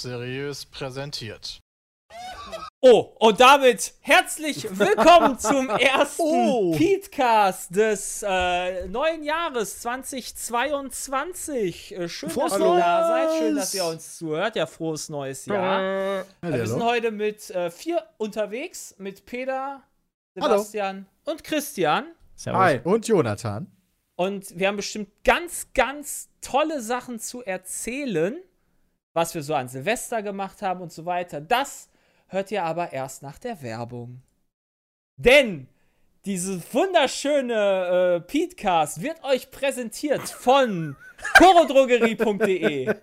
Seriös präsentiert. Oh, und damit herzlich willkommen zum ersten Oh. Petecast des äh, neuen Jahres 2022. Äh, schön, Frohes dass ihr da Neues! seid. Schön, dass ihr uns zuhört. Ja, frohes neues Jahr. Äh, wir sind heute mit äh, vier unterwegs. Mit Peter, Hallo. Sebastian und Christian. Hi. Und Jonathan. Und wir haben bestimmt ganz, ganz tolle Sachen zu erzählen, was wir so an Silvester gemacht haben und so weiter. Das hört ihr aber erst nach der Werbung. Denn dieses wunderschöne äh, Petecast wird euch präsentiert von chorodrogerie.de.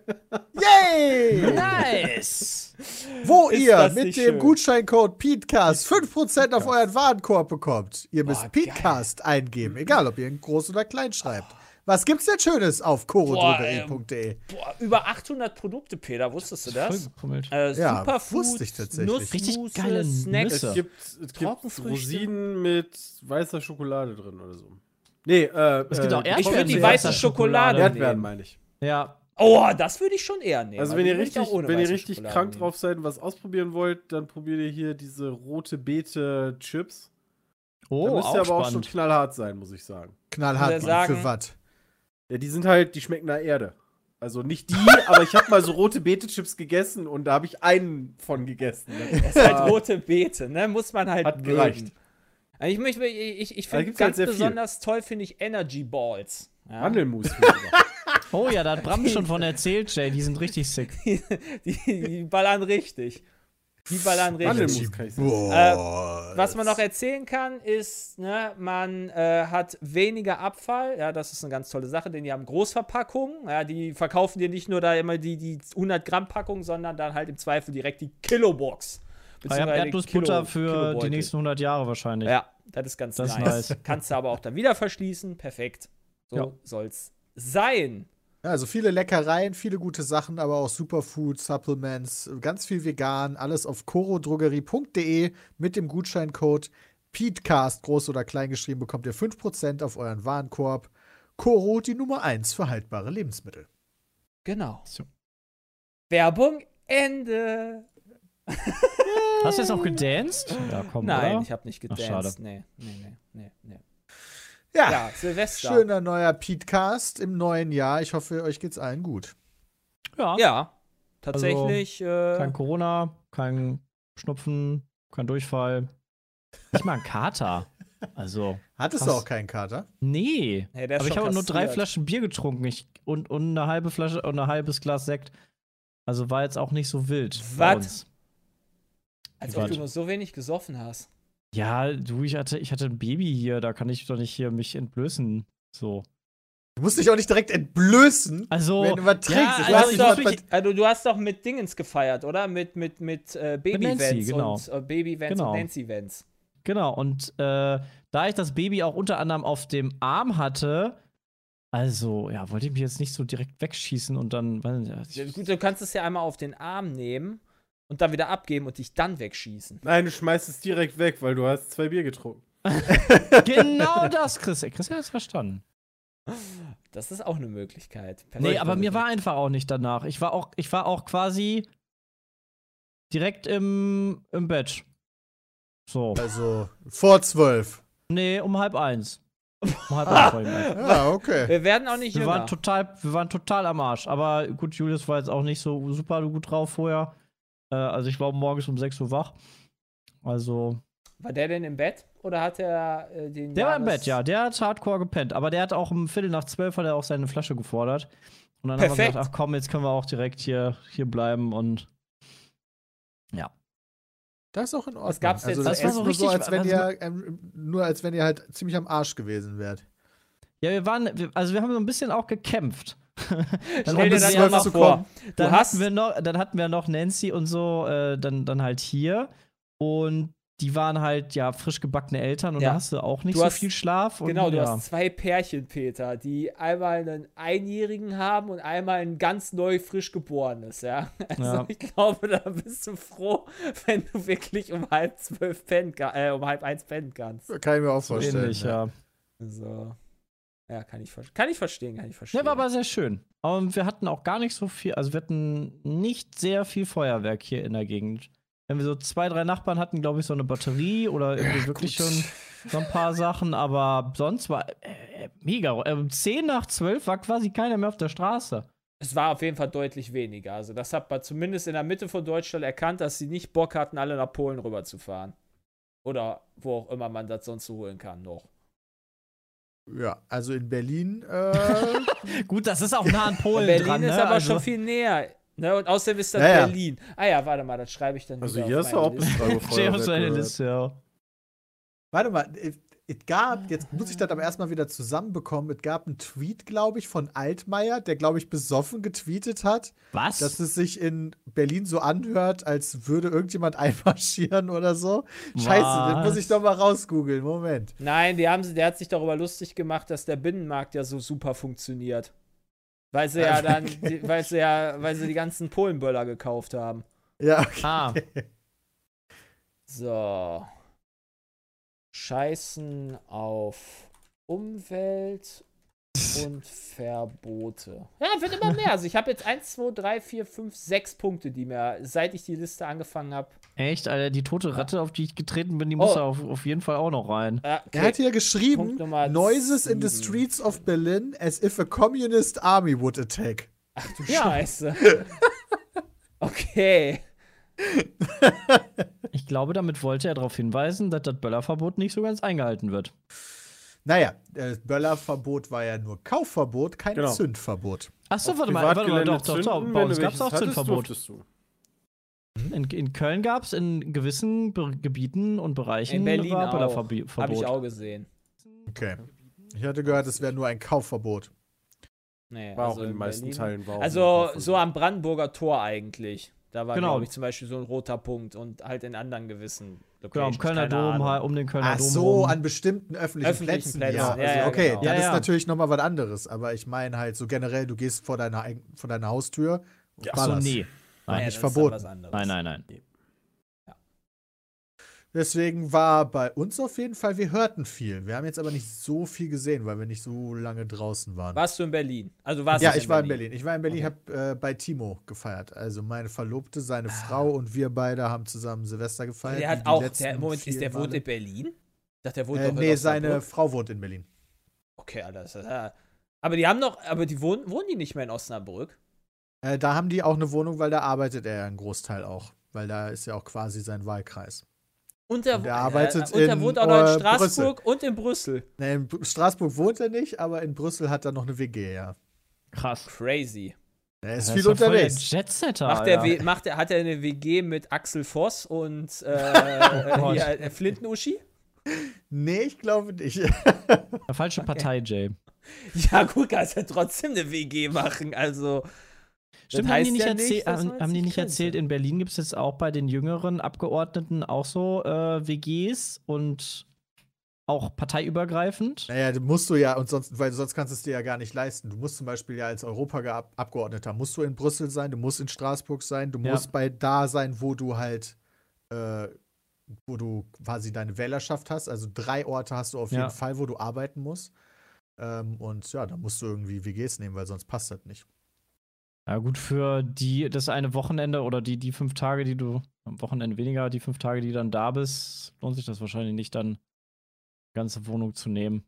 Yay! Nice! Wo Ist ihr mit dem schön? Gutscheincode PETECAST 5% auf euren Warenkorb bekommt. Ihr müsst Boah, PETECAST eingeben, egal ob ihr ihn groß oder klein schreibt. Was gibt's denn Schönes auf chorodrogerie.de? Boah, über 800 Produkte, Peter, wusstest du das? Äh, Ja, Superfood, wusste ich tatsächlich. Richtig Nussmusse, geile Snacks. Nüsse. Es gibt, es gibt Trockenfrüchte. Rosinen mit weißer Schokolade drin oder so. Nee, äh, Es gibt auch äh, Erdbeeren Ich würde die weiße Schokolade Erdbeeren meine ich. Ja, Oh, das würde ich schon eher nehmen. Also weil wenn ihr richtig, auch wenn ihr richtig Schokolade krank nehmen. drauf seid und was ausprobieren wollt, dann probiert ihr hier diese rote Beete Chips. oh, da müsst auch ihr aber auch schon spannend. knallhart sein, muss ich sagen. Knallhart sagen- für was? Ja, die sind halt, die schmecken nach Erde. Also nicht die, aber ich habe mal so rote Beete Chips gegessen und da habe ich einen von gegessen. Das ist halt rote Beete, ne? Muss man halt Hat mögen. gereicht. Also ich möchte, ich, ich, ich Da finde gibt's halt ganz sehr viel. besonders toll finde ich Energy Balls. Ja? Mandelmus. Oh ja, da hat Bram schon von erzählt, Jay. Die sind richtig sick. Die, die ballern richtig. Die ballern richtig. Mandelmus kann ich sagen. Boah. Was man noch erzählen kann, ist, ne, man äh, hat weniger Abfall. Ja, das ist eine ganz tolle Sache, denn die haben Großverpackungen. Ja, die verkaufen dir nicht nur da immer die, die 100 Gramm Packung, sondern dann halt im Zweifel direkt die Kilobox. Ich habe Beziehungsweise Erdnussbutter Kilo- für die Kilobeutel. nächsten 100 Jahre wahrscheinlich. Ja, das ist ganz Das ist nice. nice. Kannst du aber auch dann wieder verschließen. Perfekt. So Ja. soll's sein. Also viele Leckereien, viele gute Sachen, aber auch Superfood, Supplements, ganz viel vegan, alles auf chorodrogerie.de mit dem Gutscheincode PETECAST, groß oder klein geschrieben, bekommt ihr 5% auf euren Warenkorb. Coro, die Nummer 1 für haltbare Lebensmittel. Genau. So. Werbung Ende. Hast du jetzt noch gedanced? Ja, komm, Nein, oder? ich habe nicht Ach, gedanced. schade. Nee, nee, nee, nee, nee. Ja, Ja, Silvester. schöner neuer PETECAST im neuen Jahr. Ich hoffe, euch geht's allen gut. Ja. Ja, tatsächlich. Kein äh, Corona, kein Schnupfen, kein Durchfall. Nicht mal ein Kater. Also, Hattest Krass. du auch keinen Kater? nee. hey, Aber ich habe nur drei. Flaschen Bier getrunken ich, und, und eine halbe Flasche und ein halbes Glas Sekt. Also war jetzt auch nicht so wild. Was? Als ob du nur so wenig gesoffen hast. Ja, du, ich hatte, ich hatte ein Baby hier, da kann ich doch nicht hier mich entblößen. So. Du musst dich auch nicht direkt entblößen, Also, wenn du überträgst. ja, Ich Du weiß hast, nicht, doch, was bei- also, du hast doch mit Dingens gefeiert, oder? Mit, mit, mit äh, Baby Nancy, Vans genau. und äh, Baby Vans Genau. und Nancy Vans. Genau, und äh, da ich das Baby auch unter anderem auf dem Arm hatte, also, ja, wollte ich mich jetzt nicht so direkt wegschießen und dann. Ja, Ja, ich, Gut, du kannst es ja einmal auf den Arm nehmen und dann wieder abgeben und dich dann wegschießen. Nein, du schmeißt es direkt weg, weil du hast zwei Bier getrunken. genau das, Chris. Chris hat es verstanden. Das ist auch eine Möglichkeit. Nee, Perfekt. aber mir war einfach auch nicht danach. Ich war auch, ich war auch quasi direkt im, im Bett. So. Also vor zwölf. Nee, um halb eins. Um halb eins war ich im Bett. Ja, okay. Wir werden auch nicht Wir jünger. waren, total, wir waren total am Arsch. Aber gut, Julius war jetzt auch nicht so super gut drauf vorher. Äh, also ich war morgens um 6 Uhr wach. Also. War der denn im Bett oder hat er äh, den Der war im Bett, ja. Der hat hardcore gepennt. Aber der hat auch um Viertel nach zwölf hat er auch seine Flasche gefordert. Und dann haben wir Perfekt. gesagt, ach komm, jetzt können wir auch direkt hier, hier bleiben und. Ja. Das ist auch in Ordnung. Was gab's jetzt also, das ist essen? nur so, als wenn Also- ihr, ähm, nur als wenn ihr halt ziemlich am Arsch gewesen wärt. Ja, wir waren, wir, also wir haben so ein bisschen auch gekämpft. dann Stell hatten dir wir das ja mal noch- vor. Du dann hast hatten wir noch, dann hatten wir noch Nancy und so, äh, dann, dann halt hier. Und die waren halt ja frisch gebackene Eltern und Ja. da hast du auch nicht Du so hast- viel Schlaf. Und, Genau, du ja. hast zwei Pärchen, Peter, die einmal einen Einjährigen haben und einmal ein ganz neu frisch geborenes, ja. Also Ja. ich glaube, da bist du froh, wenn du wirklich um halb zwölf pennen, äh, um halb eins pennen kannst. Kann ich mir auch vorstellen. ähnlich, ja. ja. So. Ja, kann ich, kann ich verstehen, kann ich verstehen. Ja, war aber sehr schön. Und wir hatten auch gar nicht so viel, also wir hatten nicht sehr viel Feuerwerk hier in der Gegend. Wenn wir so zwei, drei Nachbarn hatten, glaube ich, so eine Batterie oder irgendwie wirklich schon so ein paar Sachen, aber sonst war äh, mega. Äh, Um 10 nach 12 war quasi keiner mehr auf der Straße. Es war auf jeden Fall deutlich weniger. Also, das hat man zumindest in der Mitte von Deutschland erkannt, dass sie nicht Bock hatten, alle nach Polen rüberzufahren. Oder wo auch immer man das sonst so holen kann noch. Ja, also in Berlin, äh, Gut, das ist auch nah an Polen Berlin dran, ist ne? aber also, schon viel näher. Ne? Und außerdem ist das Ja, ja. Berlin. Ah ja, warte mal, das schreibe ich dann Also wieder hier meine auch Liste. bis 3 Uhr Steht auf Feuerwerk seiner gehört. Liste, ja. warte mal, es, gab, jetzt muss ich das aber erstmal wieder zusammenbekommen, es gab einen Tweet, glaube ich, von Altmaier, der, glaube ich, besoffen getweetet hat, Was? dass es sich in Berlin so anhört, als würde irgendjemand einmarschieren oder so. Scheiße, das Was? muss ich doch mal rausgoogeln, Moment. Nein, die haben, der hat sich darüber lustig gemacht, dass der Binnenmarkt ja so super funktioniert. Weil sie ja dann, die, weil sie ja, weil sie die ganzen Polenböller gekauft haben. Ja, okay. ah, So. Scheißen auf Umwelt und Verbote. Ja, wird immer mehr. Also ich habe jetzt 1, 2, 3, 4, 5, 6 Punkte, die mir, seit ich die Liste angefangen habe. echt, Alter, die tote Ratte, auf die ich getreten bin, die muss Oh. da auf, auf jeden Fall auch noch rein. Äh, Er hat hier geschrieben, Noises in the streets of Berlin as if a communist army would attack. Ach du. Scheiße. Okay. Ich glaube, damit wollte er darauf hinweisen, dass das Böllerverbot nicht so ganz eingehalten wird. Naja, das Böllerverbot war ja nur Kaufverbot, kein Genau. Zündverbot. Achso, Auf warte mal, warte mal, doch, doch, doch. Bei uns gab es auch hattest, Zündverbot. du. In, in Köln gab es in gewissen Be Gebieten und Bereichen In Berlin war. Böllerverbot. Habe ich auch gesehen. Okay. Ich hatte gehört, es wäre nur ein Kaufverbot. Nee, War also auch in den meisten Berlin- Teilen. War auch Also so am Brandenburger Tor eigentlich. Da war, Genau. glaube ich, zum Beispiel so ein roter Punkt und halt in anderen gewissen Genau, um Locations, Kölner keine Dom, Ahnung. halt, um den Kölner Ach Dom so, rum. an bestimmten öffentlichen, Öffentlichen Plätzen. Plätzen, Ja, ja, also, ja, okay, genau. dann Ja, ist ja. natürlich nochmal was anderes. Aber ich meine halt so generell, du gehst vor deiner, vor deiner Haustür. Ach so, ballerst. nee. Nein, ja, nicht das ist verboten. was anderes. nein, nein, nein. Deswegen war bei uns auf jeden Fall, wir hörten viel. Wir haben jetzt aber nicht so viel gesehen, weil wir nicht so lange draußen waren. Warst du in Berlin? Also warst ja, ich war in Berlin. Ich war in Berlin, Okay. habe äh, bei Timo gefeiert. Also meine Verlobte, seine Ah. Frau und wir beide haben zusammen Silvester gefeiert. Der hat auch, der, Moment, ist der wohnt in Berlin? Ich dachte, der wohnt Äh, doch in nee, seine. Frau wohnt in Berlin. Okay, ist, ja. Aber die haben noch, aber die wohnen, wohnen die nicht mehr in Osnabrück? Äh, da haben die auch eine Wohnung, weil da arbeitet er ja einen Großteil auch. Weil da ist ja auch quasi sein Wahlkreis. Und der, Und wo- arbeitet und der in, wohnt auch noch äh, in Straßburg und in Brüssel. Nee, in Straßburg wohnt er nicht, aber in Brüssel hat er noch eine WG, ja. Krass. Crazy. Er ist Das viel ja voll unterwegs. Der Jetsetter. Macht der, Alter. W- macht der, hat er eine WG mit Axel Voss und äh, Oh Gott. hier, äh, Flinten-Uschi? Nee, ich glaube nicht. Falsche Partei, Jay. Ja, gut, kannst ja trotzdem eine WG machen. Also, Stimmt, haben die nicht, ja erzählt, nicht, haben, die nicht erzählt, in Berlin gibt es jetzt auch bei den jüngeren Abgeordneten auch so äh, WGs und auch parteiübergreifend? Naja, du musst du ja, und sonst, weil sonst kannst du es dir ja gar nicht leisten. Du musst zum Beispiel ja als Europaabgeordneter, musst du in Brüssel sein, du musst in Straßburg sein, du Ja. musst bei da sein, wo du halt, äh, wo du quasi deine Wählerschaft hast. Also drei Orte hast du auf Ja. jeden Fall, wo du arbeiten musst. Ähm, und ja, da musst du irgendwie WGs nehmen, weil sonst passt das nicht. Ja, gut, für die, das eine Wochenende oder die, die fünf Tage, die du, am Wochenende weniger, die fünf Tage, die dann da bist, lohnt sich das wahrscheinlich nicht, dann die ganze Wohnung zu nehmen.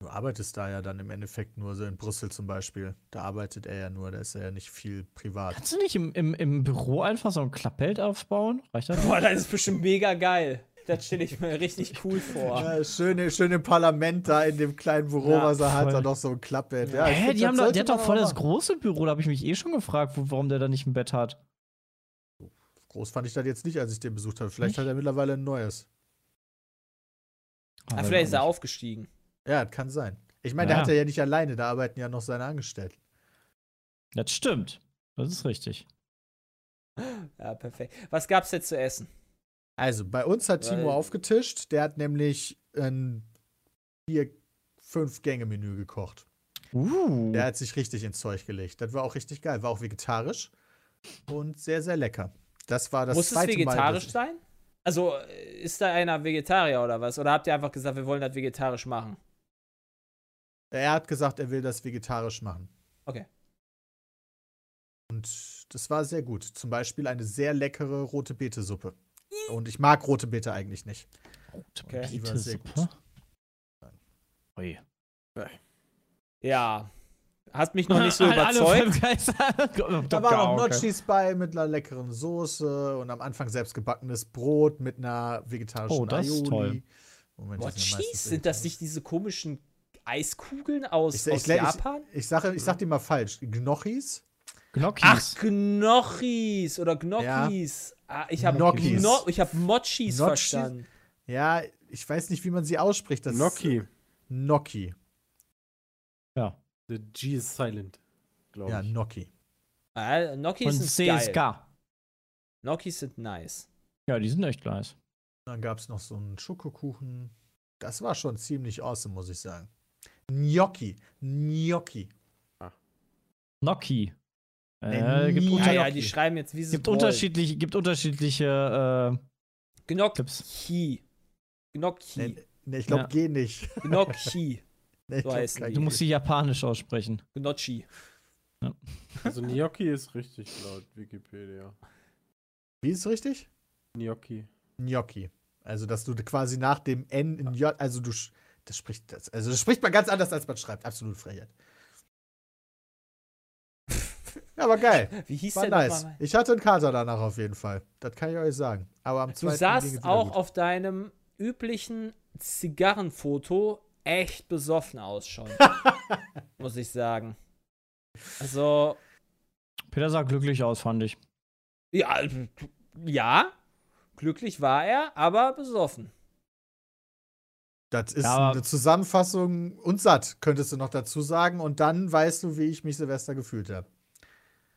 Du arbeitest da ja dann im Endeffekt nur so in Brüssel zum Beispiel. Da arbeitet er ja nur, da ist er ja nicht viel privat. Kannst du nicht im, im, im Büro einfach so ein Klappbild aufbauen? Reicht das? boah, das ist bestimmt mega geil. Das stelle ich mir richtig cool vor. Ja, schön, schön im Parlament da in dem kleinen Büro, Ja, was er hat, voll. da noch so ein Klappbett. Ja, Hä, die haben doch, sollte der hat doch voll das große Büro, da habe ich mich eh schon gefragt, wo, warum der da nicht ein Bett hat. Groß fand ich das jetzt nicht, als ich den besucht habe. Vielleicht hat er mittlerweile ein neues. Ah, Aber vielleicht ist er aufgestiegen. Ja, das kann sein. Ich meine, Ja. der hat er ja nicht alleine, da arbeiten ja noch seine Angestellten. nicht. Das stimmt. Das ist richtig. Ja, perfekt. Was gab's jetzt zu essen? Also, bei uns hat Timo Weil- aufgetischt, der hat nämlich ein vier, fünf Gänge-Menü gekocht. Uh. Der hat sich richtig ins Zeug gelegt. Das war auch richtig geil. War auch vegetarisch und sehr, sehr lecker. Das war das Muss es zweite vegetarisch Mal. sein? Also, äh, ist da einer Vegetarier oder was? Oder habt ihr einfach gesagt, wir wollen das vegetarisch machen? Er hat gesagt, er will das vegetarisch machen. Okay. Und das war sehr gut. Zum Beispiel eine sehr leckere rote Beete-Suppe. Und ich mag rote Beete eigentlich nicht. Okay. Die war sehr gut. Beete-Suppe? Ui. Ja. Hat mich noch nicht so überzeugt. Da waren auch Okay. Notchis bei mit einer leckeren Soße und am Anfang selbst gebackenes Brot mit einer vegetarischen Oh, das ist Aioli. toll. Moment, What sind das nicht diese komischen Eiskugeln aus, Ich, ich, aus ich, Japan? Ich, ich, sage, ich sag dir mal falsch. Gnocchis? Gnocchis. Ach, Gnocchis oder Gnocchis. Ah, ich habe Gnocchis. Gno ich hab Mochis Notchis? verstanden. Ja, ich weiß nicht, wie man sie ausspricht. Das Gnocchi. Gnocchi. ja. The G is silent, glaube Ja, ich. Gnocchi. Ah, Gnocchis Und sind geil. CSK. Gnocchis sind nice. Ja, die sind echt nice. Dann gab es noch so einen Schokokuchen. Das war schon ziemlich awesome, muss ich sagen. Gnocchi. Gnocchi. Gnocchi. Äh, gibt Ja, ja, die schreiben jetzt, wie sie gibt unterschiedliche, gibt unterschiedliche äh. Gnocchi. Gnocchi. Nee, nee, ich glaube, Ja. geh nicht. Gnocchi. Nee, So die. Du musst sie japanisch aussprechen. Gnocchi. Also Gnocchi ist richtig laut Wikipedia. Wie ist es richtig? Gnocchi. Gnocchi. Also, dass du quasi nach dem N in J, also du, sch- das spricht, das, also das spricht man ganz anders, als man schreibt. Absolut Frechheit. Ja, aber geil. Wie hieß War der nice. nochmal? Ich hatte einen Kater danach auf jeden Fall. Das kann ich euch sagen. Aber am Du zweiten ging es sahst wieder auch gut. auf deinem üblichen Zigarrenfoto echt besoffen aus schon. muss ich sagen. Also, Peter sah glücklich aus, fand ich. ja, ja, glücklich war er, aber besoffen. Das ist Ja, eine Zusammenfassung und satt, könntest du noch dazu sagen. Und dann weißt du, wie ich mich Silvester gefühlt habe.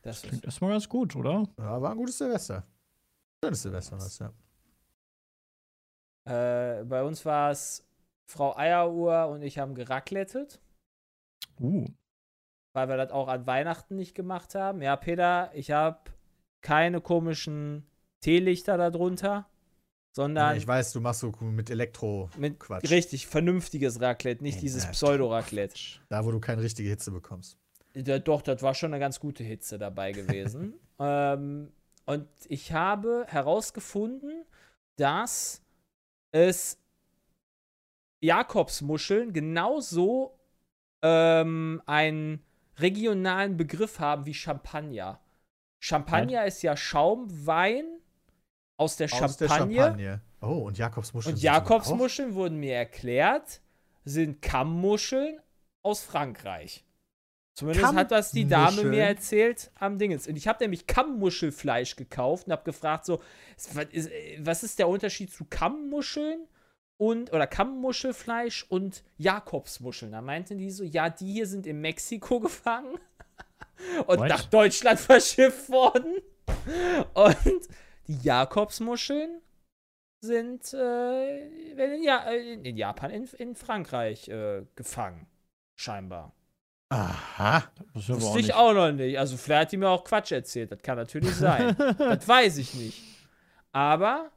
Das ist, Klingt erstmal ganz gut, oder? Ja, war ein gutes Silvester. Schönes Silvester was, ja. äh, bei uns war es Frau Eieruhr und ich haben geracklettet, Uh. weil wir das auch an Weihnachten nicht gemacht haben. Ja, Peter, ich habe keine komischen Teelichter darunter, sondern Ich weiß, du machst so mit Elektro mit Quatsch. richtig vernünftiges Raclette, nicht dieses Ja, Pseudo-Raclette. Da, wo du keine richtige Hitze bekommst. Ja, doch, das war schon eine ganz gute Hitze dabei gewesen. ähm, und ich habe herausgefunden, dass es Jakobsmuscheln genauso ähm, einen regionalen Begriff haben wie Champagner. Champagner ist ja Schaumwein aus der Aus der Champagne. Champagne. Oh, und Jakobsmuscheln. Und Jakobsmuscheln wurden mir erklärt, sind Kammmuscheln aus Frankreich. Zumindest hat das die Dame mir erzählt am Dingens. Und ich habe nämlich Kammmuschelfleisch gekauft und habe gefragt, so, was ist, der Unterschied zu Kammmuscheln und oder Kammmuschelfleisch und Jakobsmuscheln? Da meinten die so, ja, die hier sind in Mexiko gefangen und What? nach Deutschland verschifft worden. Und die Jakobsmuscheln sind äh, in, ja äh, in Japan, in, in Frankreich äh, gefangen. Scheinbar. Aha. Das aber auch Wusste ich auch noch nicht. Also vielleicht hat die mir auch Quatsch erzählt. Das kann natürlich sein. das weiß ich nicht. Aber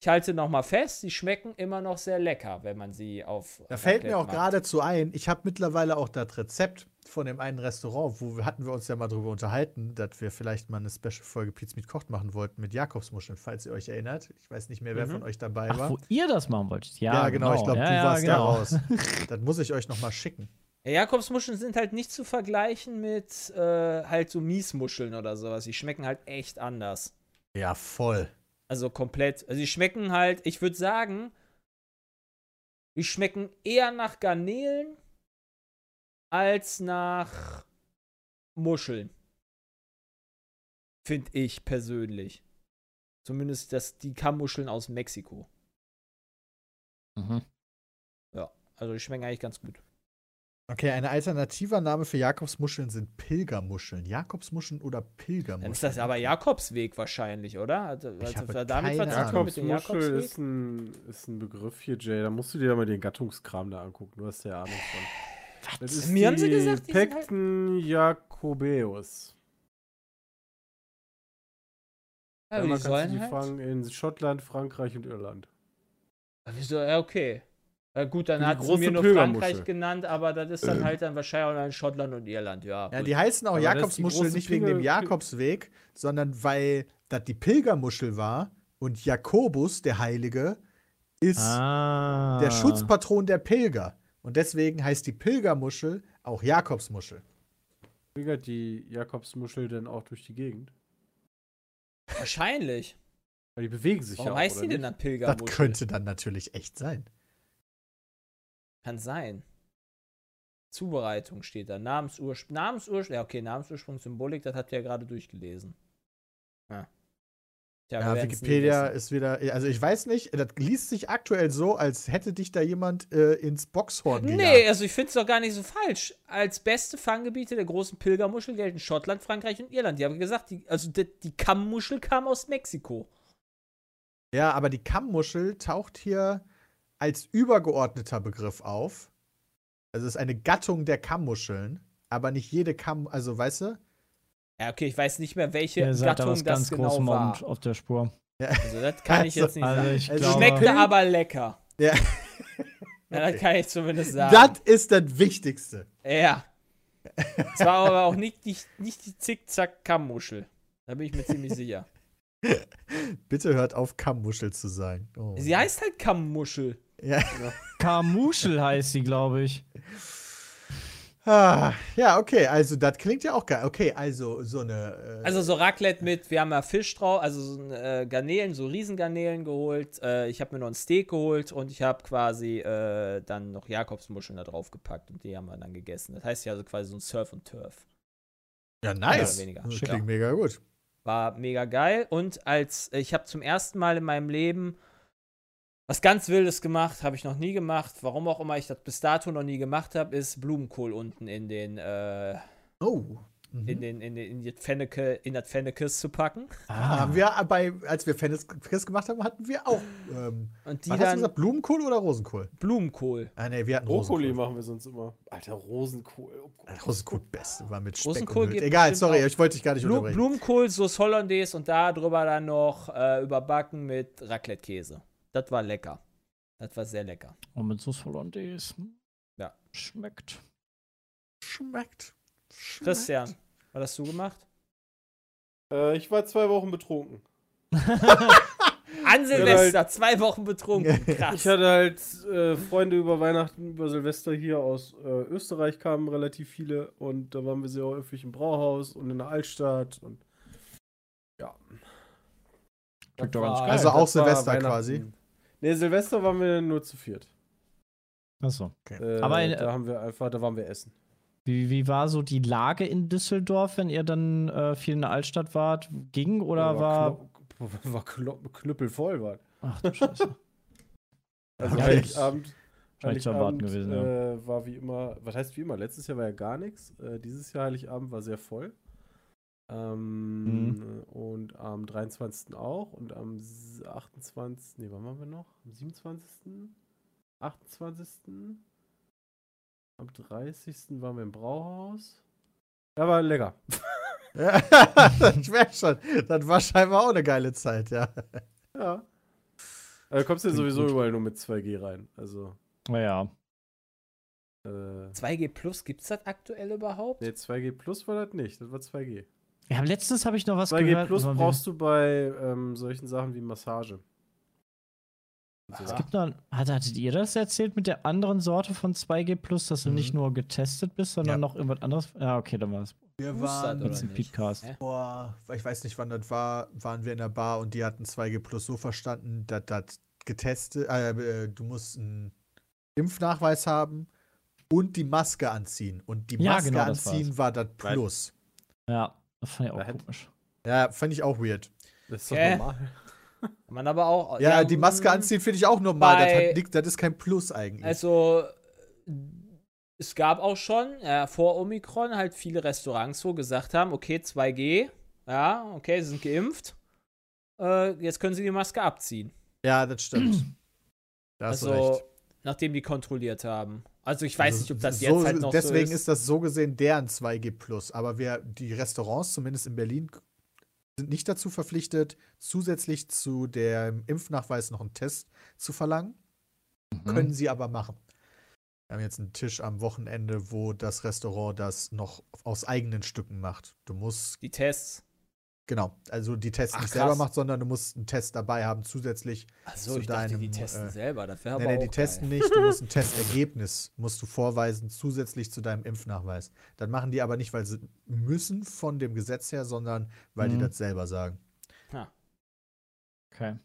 ich halte noch mal fest, die schmecken immer noch sehr lecker, wenn man sie auf Da fällt Raclette mir auch macht. geradezu ein, ich habe mittlerweile auch das Rezept von dem einen Restaurant, wo wir, hatten wir uns ja mal drüber unterhalten, dass wir vielleicht mal eine Special-Folge Pizza mit kocht machen wollten mit Jakobsmuscheln, falls ihr euch erinnert. Ich weiß nicht mehr, wer Mhm. von euch dabei Ach, war. wo ihr das machen wolltet. Ja, Ja, genau, ich glaube, ja, du ja, warst genau. da raus. das muss ich euch noch mal schicken. Ja, Jakobsmuscheln sind halt nicht zu vergleichen mit äh, halt so Miesmuscheln oder sowas. Die schmecken halt echt anders. Ja, voll. Also komplett. Also die schmecken halt, ich würde sagen, die schmecken eher nach Garnelen als nach Muscheln. Finde ich persönlich. Zumindest das, die Kammmuscheln aus Mexiko. Mhm. Also die schmecken eigentlich ganz gut. Okay, ein alternativer Name für Jakobsmuscheln sind Pilgermuscheln. Jakobsmuscheln oder Pilgermuscheln? Dann ist das aber Jakobsweg wahrscheinlich, oder? Also, Ich habe also damit keine Jakobsmuschel Jakobsweg? ist ein, ist ein Begriff hier, Jay. Da musst du dir mal den Gattungskram da angucken. Du hast ja Ahnung von. Das ist Mir haben sie gesagt, die sind halt- Pecten Jacobeus. Ja, die sollen die halt. fangen in Schottland, Frankreich und Irland. Wieso? Ja, okay. Äh, gut, dann hat sie mir nur. Frankreich genannt, aber das ist dann halt dann wahrscheinlich auch in Schottland und Irland, ja. Ja, gut. die heißen auch Aber das Jakobsmuschel nicht wegen dem Jakobsweg, sondern weil das die Pilgermuschel war und Jakobus, der Heilige, ist Ah. der Schutzpatron der Pilger. Und deswegen heißt die Pilgermuschel auch Jakobsmuschel. Pilgert die Jakobsmuschel denn auch durch die Gegend? Wahrscheinlich. Weil die bewegen sich Warum ja auch, heißt oder die denn dann Das Pilgermuschel? könnte dann natürlich echt sein. Kann sein. Zubereitung steht da. Namensursprung. Namensursprung. Ja, okay, Namensursprung, Symbolik, das habt ihr ja gerade durchgelesen. Ja. Tja, Ja, Wikipedia ist wieder, also ich weiß nicht, das liest sich aktuell so, als hätte dich da jemand äh, ins Boxhorn gejagt. Nee, also ich finde es doch gar nicht so falsch. Als beste Fanggebiete der großen Pilgermuschel gelten Schottland, Frankreich und Irland. Die haben gesagt, die, also die, die Kammmuschel kam aus Mexiko. Ja, aber die Kammmuschel taucht hier als übergeordneter Begriff auf. Also es ist eine Gattung der Kammmuscheln, aber nicht jede Kamm, also weißt du? Ja, okay, ich weiß nicht mehr, welche Ihr seid da Gattung was das ganz genau großem war. Mond auf der Spur. Also das kann ich jetzt nicht Also sagen. Also glaube, Schmeckte aber lecker. Ja. Ja, das kann ich zumindest sagen. Das ist das Wichtigste. Ja. Es war aber auch nicht die, nicht die Zickzack-Kammmuschel. Da bin ich mir ziemlich sicher. Bitte hört auf, Kammmuschel zu sagen. Oh. Sie heißt halt Kammmuschel. Ja. Kamuschel heißt sie, glaube ich. Ah, ja, okay, also das klingt ja auch geil. Okay, also so eine. Äh, Also so Raclette mit, wir haben ja Fisch drauf, also so äh, Garnelen, so Riesengarnelen geholt. Äh, ich habe mir noch ein Steak geholt und ich habe quasi äh, dann noch Jakobsmuscheln da drauf gepackt und die haben wir dann gegessen. Das heißt ja also quasi so ein Surf und Turf. ja, mehr nice. oder weniger. Das klingt mega gut. War mega geil. Und als ich habe zum ersten Mal in meinem Leben was ganz Wildes gemacht, habe ich noch nie gemacht. Warum auch immer ich das bis dato noch nie gemacht habe, ist Blumenkohl unten in den, äh, Oh. Mhm. in den, in den, in die Fenneke, in das Fennekes zu packen. Ah, haben wir bei, als wir Quiz gemacht haben, hatten wir auch. Ähm, Und die was hast du dann gesagt? Blumenkohl oder Rosenkohl? Blumenkohl. Ah, nee, wir hatten Brokkoli Rosenkohl. machen wir sonst immer. Alter, Rosenkohl. Oh. Ah, Rosenkohl beste war mit Speck Rosenkohl gibt Egal, sorry, ich wollte dich gar nicht Blu unterbrechen. Blumenkohl, Sauce Hollandaise und da drüber dann noch äh, überbacken mit Raclette-Käse. Das war lecker. Das war sehr lecker. Und mit Sauce Hollandaise. Ja. Schmeckt. Schmeckt. Schmeckt. Christian, was hast du gemacht? Äh, ich war zwei Wochen betrunken. An Silvester, zwei Wochen betrunken. Krass. Ich hatte halt äh, Freunde über Weihnachten, über Silvester hier aus äh, Österreich kamen relativ viele und da waren wir sehr häufig im Brauhaus und in der Altstadt und ja. Klingt Das doch ganz geil. Also auch Silvester quasi? Nee, Silvester waren wir nur zu viert. Achso. Äh, Aber in- da haben wir einfach, da waren wir essen. Wie, wie war so die Lage in Düsseldorf, wenn ihr dann äh, viel in der Altstadt wart? Ging oder war. kno- war kno knüppelvoll war. Ach du Scheiße. Also Ja, Heiligabend, Heiligabend gewesen, ja. äh, war wie immer, was heißt wie immer? Letztes Jahr war ja gar nichts. Äh, dieses Jahr Heiligabend war sehr voll. Ähm, Mhm. Und am 23. auch. Und am s- 28. Nee, wann waren wir noch? Am 27. 28. Am 30. waren wir im Brauhaus. Ja, war lecker. Ja, das schon. Das war scheinbar auch eine geile Zeit, ja. Ja. Also kommst du ja sowieso gut. überall nur mit 2G rein. Also, Naja. äh, 2G Plus, gibt's das aktuell überhaupt? nee, 2G Plus war das nicht. Das war 2G. Ja, letztens habe ich noch was 2G gehört. Plus aber wir- brauchst du bei ähm, solchen Sachen wie Massage. So. Es gibt noch, hat, hattet ihr das erzählt mit der anderen Sorte von 2G Plus, dass du Mhm. nicht nur getestet bist, sondern Ja. noch irgendwas anderes? Ja, okay, dann war es. Wir waren ein nicht? Podcast. Boah, ich weiß nicht, wann das war, waren wir in der Bar und die hatten 2G Plus so verstanden, dass das getestet, äh, äh, du musst einen Impfnachweis haben und die Maske anziehen. Und die Ja, Maske genau, das anziehen war das Plus. Ja, das fand ich auch Da hätte- komisch. Ja, fand ich auch weird. Das ist doch Hä? normal. Kann man aber auch. Ja, die Maske mm, anziehen finde ich auch normal. Das, hat nix, das ist kein Plus eigentlich. Also, es gab auch schon äh, vor Omikron halt viele Restaurants, wo gesagt haben: Okay, 2G, ja, okay, sie sind geimpft. Äh, jetzt können sie die Maske abziehen. ja, das stimmt. Da also, recht. nachdem die kontrolliert haben. Also, ich weiß Also, nicht, ob das so, jetzt halt noch Deswegen so ist. das so gesehen deren 2G Plus. Aber wir, die Restaurants, zumindest in Berlin, sind nicht dazu verpflichtet, zusätzlich zu dem Impfnachweis noch einen Test zu verlangen. Mhm. Können sie aber machen. Wir haben jetzt einen Tisch am Wochenende, wo das Restaurant das noch aus eigenen Stücken macht. Du musst, Die Tests. Genau, also die Tests Ach, nicht selber krass. macht, sondern du musst einen Test dabei haben, zusätzlich. Achso, Zu ich dachte, die deinem, testen äh, selber. Das wäre aber Nee, nee, die testen geil. nicht, du musst ein Testergebnis, musst du vorweisen, zusätzlich zu deinem Impfnachweis. Dann machen die aber nicht, weil sie müssen von dem Gesetz her, sondern weil die Mhm. das selber sagen. Okay.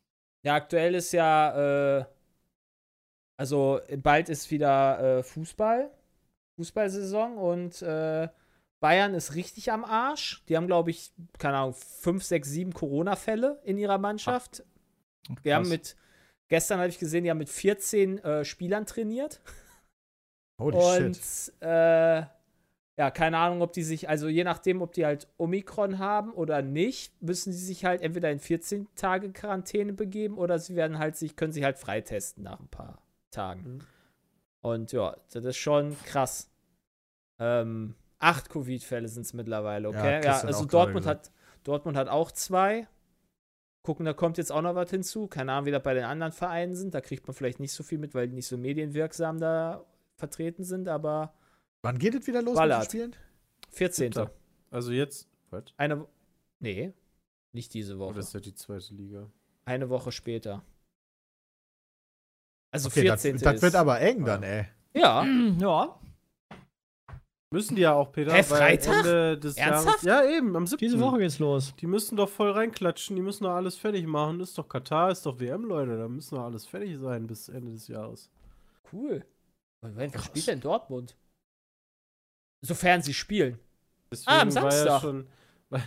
Ja, aktuell ist ja, äh, also bald ist wieder äh, Fußball, Fußballsaison und äh, Bayern ist richtig am Arsch. Die haben, glaube ich, keine Ahnung, fünf, sechs, sieben Corona-Fälle in ihrer Mannschaft. Die haben mit, gestern habe ich gesehen, die haben mit 14 äh, Spielern trainiert. Holy und shit. äh, ja, keine Ahnung, ob die sich, also je nachdem, ob die halt Omikron haben oder nicht, müssen sie sich halt entweder in 14 Tage Quarantäne begeben oder sie werden halt sich, können sich halt freitesten nach ein paar Tagen. Mhm. Und ja, das ist schon krass. Ähm, acht Covid-Fälle sind es mittlerweile, okay? Ja, Christian also Dortmund hat, Dortmund hat auch zwei. Gucken, da kommt jetzt auch noch was hinzu. Keine Ahnung, wie das bei den anderen Vereinen sind. Da kriegt man vielleicht nicht so viel mit, weil die nicht so medienwirksam da vertreten sind, aber Wann geht es wieder los Ballard. mit den Spielen? 14. Siebter. Also jetzt. Was? Eine. Nee, nicht diese Oh, Woche. das ist ja die zweite Liga. Eine Woche später. Also Okay, das, 14. das ist, wird aber eng dann, ey. Ja, Ja, Müssen die ja auch, Peter. Hä, Freitag? Ende des Ernsthaft? Jahres. Ja, eben, am 7. diese Woche geht's los. Die müssen doch voll reinklatschen, die müssen doch alles fertig machen. Ist doch Katar, ist doch WM, Leute. Da müssen doch alles fertig sein bis Ende des Jahres. cool. Moment, wer spielt denn Dortmund? Sofern sie spielen. Deswegen Ah, am war ja Samstag. schon.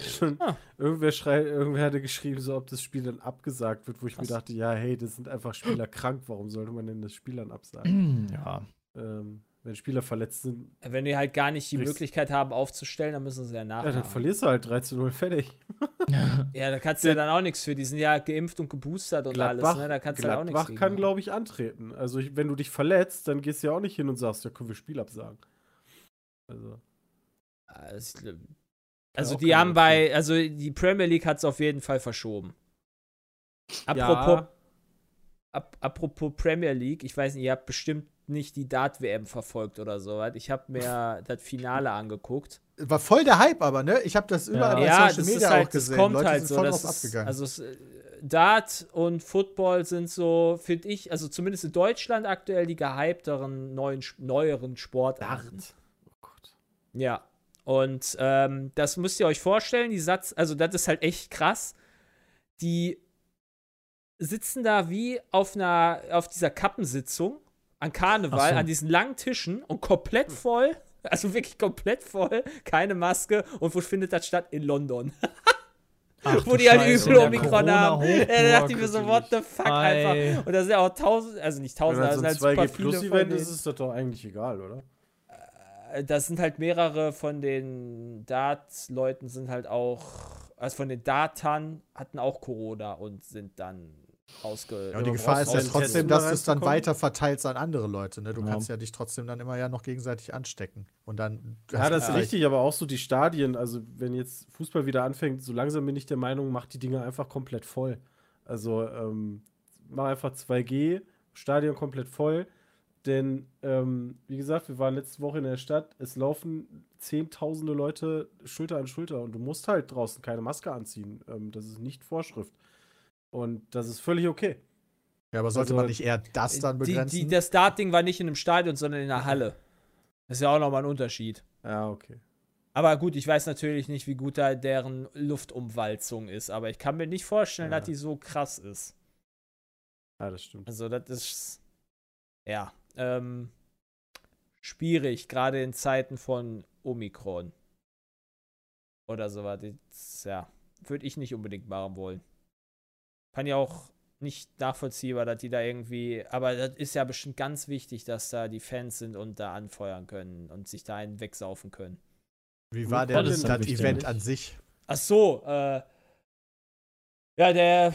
Schon Ah. irgendwer, schrei, irgendwer hatte geschrieben, so ob das Spiel dann abgesagt wird, wo ich Krass. mir dachte, ja, hey, das sind einfach Spieler krank, warum sollte man denn das Spiel dann absagen? Ja. ähm, wenn Spieler verletzt sind, Wenn die halt gar nicht die Möglichkeit haben aufzustellen, dann müssen sie ja ja, nachmachen. dann verlierst du halt 13-0 fertig. Ja, da kannst du ja dann auch nichts für. Die sind ja geimpft und geboostert und Gladbach, alles, ne? Da kannst du ja auch nichts Gladbach kann, glaube ich, antreten. Also, ich, wenn du dich verletzt, dann gehst du ja auch nicht hin und sagst, ja, können wir Spiel absagen. Also, Also, also die haben bei, also die Premier League hat es auf jeden Fall verschoben. Apropos, ap apropos Premier League, ich weiß nicht, ihr habt bestimmt nicht die Dart-WM verfolgt oder sowas. Ich habe mir das Finale angeguckt. War voll der Hype aber, ne? Ich habe das überall bei ja, Social das Media halt, auch gesehen. das kommt Leute halt sind so. voll Das ist, abgegangen. also es, äh, Dart und Football sind so, finde ich, also zumindest in Deutschland aktuell die gehypteren, neuen, neueren Sportarten. Dart. Oh Gott. Ja. Und ähm, das müsst ihr euch vorstellen, die Satz, also das ist halt echt krass. Die sitzen da wie auf einer, auf dieser Kappensitzung an Karneval, so. an diesen langen Tischen und komplett voll, also wirklich komplett voll, keine Maske. Und wo findet das statt? In London. Ach, wo die halt übel Omikron haben. Ja, da dachte ich mir so, what the fuck, Ei. einfach. Und da sind ja auch tausend, also nicht tausend, da das sind halt super 2G viele von Plus-Event denen. ist, ist das doch eigentlich egal, oder? Äh, das sind halt mehrere von den Dart-Leuten sind halt auch, also von den Datern hatten auch Corona und sind dann ausge. ja, und die aber Gefahr ist ja trotzdem, dass du es dann weiter verteilst an andere Leute. Ne? Du Ja. kannst ja dich trotzdem dann immer ja noch gegenseitig anstecken. Und dann. Ja, das ist richtig, aber auch so die Stadien, also wenn jetzt Fußball wieder anfängt, so langsam bin ich der Meinung, macht die Dinger einfach komplett voll. Also ähm, mach einfach 2G, Stadion komplett voll. Denn, ähm, wie gesagt, wir waren letzte Woche in der Stadt, es laufen zehntausende Leute Schulter an Schulter und du musst halt draußen keine Maske anziehen. Ähm, das ist nicht Vorschrift. Und das ist völlig okay. Ja, aber sollte Also, man nicht eher das dann die, begrenzen? die, das Dart-Ding war nicht in einem Stadion, sondern in einer Halle. Das ist ja auch nochmal ein Unterschied. Ja, okay. Aber gut, ich weiß natürlich nicht, wie gut da deren Luftumwalzung ist, aber ich kann mir nicht vorstellen, Ja. dass die so krass ist. Ja, das stimmt. Also, das ist. Ja. Ähm, schwierig, gerade in Zeiten von Omikron. Oder sowas. Ja. Würde ich nicht unbedingt machen wollen. Fand ja auch nicht nachvollziehbar, dass die da irgendwie. Aber das ist ja bestimmt ganz wichtig, dass da die Fans sind und da anfeuern können und sich da einen wegsaufen können. Wie war denn das das. Event an sich? Ach so, äh. Ja, der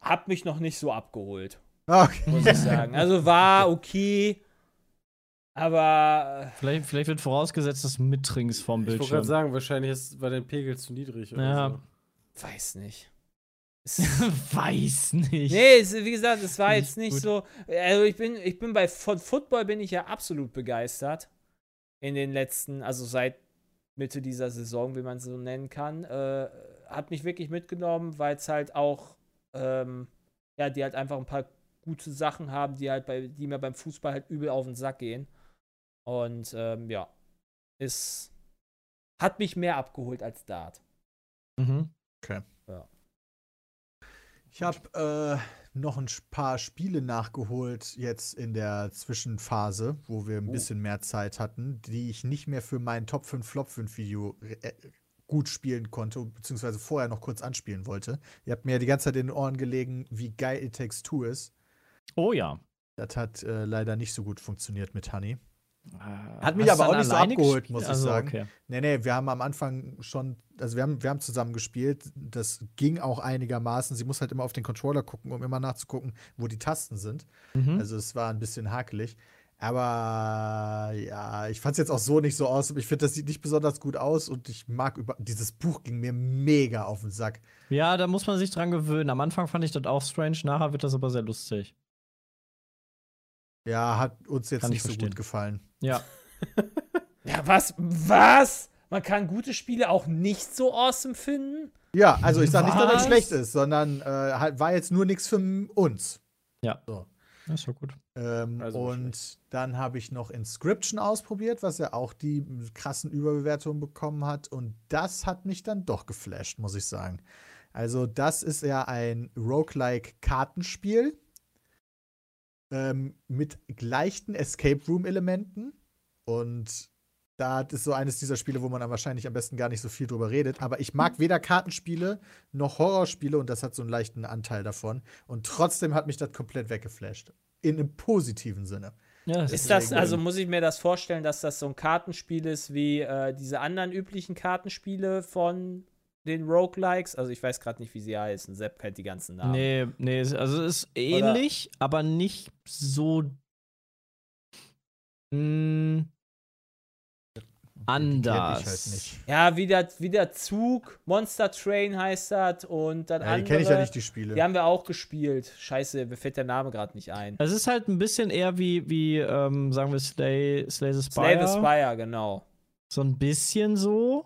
hat mich noch nicht so abgeholt, Ah, Okay. muss ich sagen. Also war okay, aber Vielleicht, vielleicht wird vorausgesetzt, dass du mittrinkst vom Ich wollte gerade Bildschirm. sagen, wahrscheinlich ist, war dein Pegel zu niedrig oder Ja. so. äh, weiß nicht. Es- Weiß nicht. Nee, es, wie gesagt, es war Nicht jetzt nicht gut. so. Also ich bin, ich bin bei von Football bin ich ja absolut begeistert. In den letzten, also seit Mitte dieser Saison, wie man es so nennen kann. Äh, hat mich wirklich mitgenommen, weil es halt auch, ähm, ja, die halt einfach ein paar gute Sachen haben, die halt bei, die mir beim Fußball halt übel auf den Sack gehen. Und ähm, ja, ist, hat mich mehr abgeholt als Dart. Mhm. Ich habe äh, noch ein paar Spiele nachgeholt jetzt in der Zwischenphase, wo wir ein Oh. bisschen mehr Zeit hatten, die ich nicht mehr für mein Top 5 Flop 5 Video äh, gut spielen konnte, beziehungsweise vorher noch kurz anspielen wollte. Ihr habt mir ja die ganze Zeit in den Ohren gelegen, wie geil It Takes Two ist. Oh ja. Das hat äh, leider nicht so gut funktioniert mit Honey. Hat mich aber auch nicht so abgeholt, muss ich sagen. Okay. Nee, nee, wir haben am Anfang schon, also wir haben, wir haben zusammen gespielt. Das ging auch einigermaßen. Sie muss halt immer auf den Controller gucken, um immer nachzugucken, wo die Tasten sind. Mhm. Also es war ein bisschen hakelig. Aber ja, ich fand es jetzt auch so nicht so aus. Ich finde, das sieht nicht besonders gut aus und ich mag über. Dieses Buch ging mir mega auf den Sack. Ja, da muss man sich dran gewöhnen. Am Anfang fand ich das auch strange, nachher wird das aber sehr lustig. Ja, hat uns jetzt Kann ich nicht so verstehen. gut gefallen. Ja. Ja, was? Was? Man kann gute Spiele auch nicht so awesome finden? Ja, also ich sag nicht, dass das schlecht ist, sondern äh, halt war jetzt nur nichts für uns. Das ist doch gut. Ähm, Also und dann habe ich noch Inscription ausprobiert, was ja auch die krassen Überbewertungen bekommen hat. Und das hat mich dann doch geflasht, muss ich sagen. Also, das ist ja ein Roguelike-Kartenspiel ähm, mit leichten Escape Room-Elementen. Und da ist so eines dieser Spiele, wo man dann wahrscheinlich am besten gar nicht so viel drüber redet. Aber ich mag weder Kartenspiele noch Horrorspiele und das hat so einen leichten Anteil davon. Und trotzdem hat mich das komplett weggeflasht. In einem positiven Sinne. Ja, das Ist das, also muss ich mir das vorstellen, dass das so ein Kartenspiel ist wie äh, diese anderen üblichen Kartenspiele von den Roguelikes? Also ich weiß gerade nicht, wie sie heißen. Sepp kennt die ganzen Namen. Nee, nee, also es ist ähnlich, aber nicht so mh, Die kenn anders. Ich halt nicht. Ja, wie der, wie der Zug, Monster Train heißt das und dann Ja, die andere. kenne ich ja nicht, die Spiele. Die haben wir auch gespielt. Scheiße, mir fällt der Name gerade nicht ein. Es ist halt ein bisschen eher wie, wie ähm, sagen wir, Slay, Slay the Spire. Slay the Spire, genau. So ein bisschen so.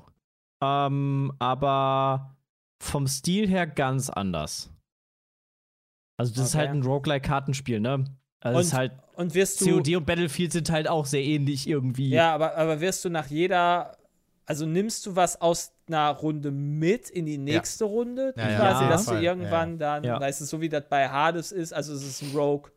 Ähm, aber vom Stil her ganz anders. Also, das ist Okay. halt ein Roguelike-Kartenspiel, ne? Also, es ist Und- halt. Und wirst du. COD und Battlefield sind halt auch sehr ähnlich irgendwie. Ja, aber, aber wirst du nach jeder. Also nimmst du was aus einer Runde mit in die nächste Runde? Ja, ja, quasi, jeden dass du irgendwann Ja, dann, Ja. weißt du, so wie das bei Hades ist, also es ist ein Rogue.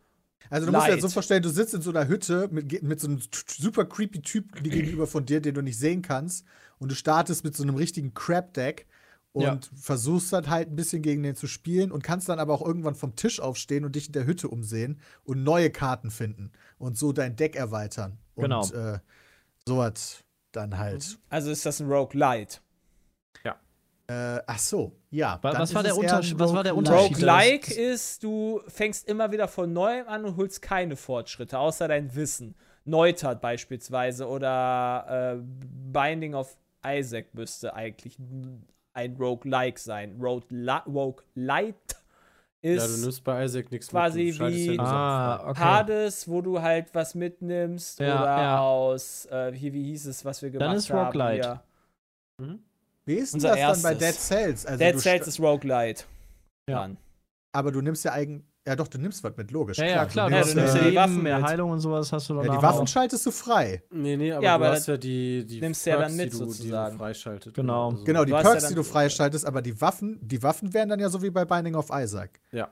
Also du musst dir das so vorstellen, du sitzt in so einer Hütte mit, mit so einem super creepy Typ gegenüber von dir, den du nicht sehen kannst. Und du startest mit so einem richtigen Crap-Deck und Ja. versuchst dann halt ein bisschen gegen den zu spielen und kannst dann aber auch irgendwann vom Tisch aufstehen und dich in der Hütte umsehen und neue Karten finden und so dein Deck erweitern. Und Genau. äh, sowas dann halt. Also ist das ein Rogue Light. Äh, ach so, ja. Was ist war der Unterschied- was war der. Unterschied? Roguelike ist, du fängst immer wieder von neuem an und holst keine Fortschritte, außer dein Wissen. Neutert beispielsweise oder äh, Binding of Isaac müsste eigentlich ein Roguelike sein. Rogue, Rogue Light Ja, ist du nimmst bei Isaac nichts quasi mit. wie- ja Ah, okay. Hades, wo du halt was mitnimmst Ja, oder ja. aus, äh, hier, wie hieß es, was wir gemacht Dann ist haben? Roguelite. hier. Mhm. Wie ist denn Unser das dann bei Dead erstes. Cells? Also Dead Cells ist Roguelite. Ja. Dann. aber du nimmst ja eigen. Ja, doch, du nimmst was mit, logisch. Ja, ja, klar. Ja, Du du nimmst ja äh, die Waffen mehr mit. Heilung und sowas hast du dann Ja, die auch. Waffen schaltest du frei. Nee, nee, aber Ja, du aber hast ja die, die nimmst du ja dann Perks, mit, die du, Die sozusagen. du freischaltet. Genau. Also- Genau, die Du ja Perks, dann- die du freischaltest, aber die Waffen, die Waffen wären dann ja so wie bei Binding of Isaac. Ja.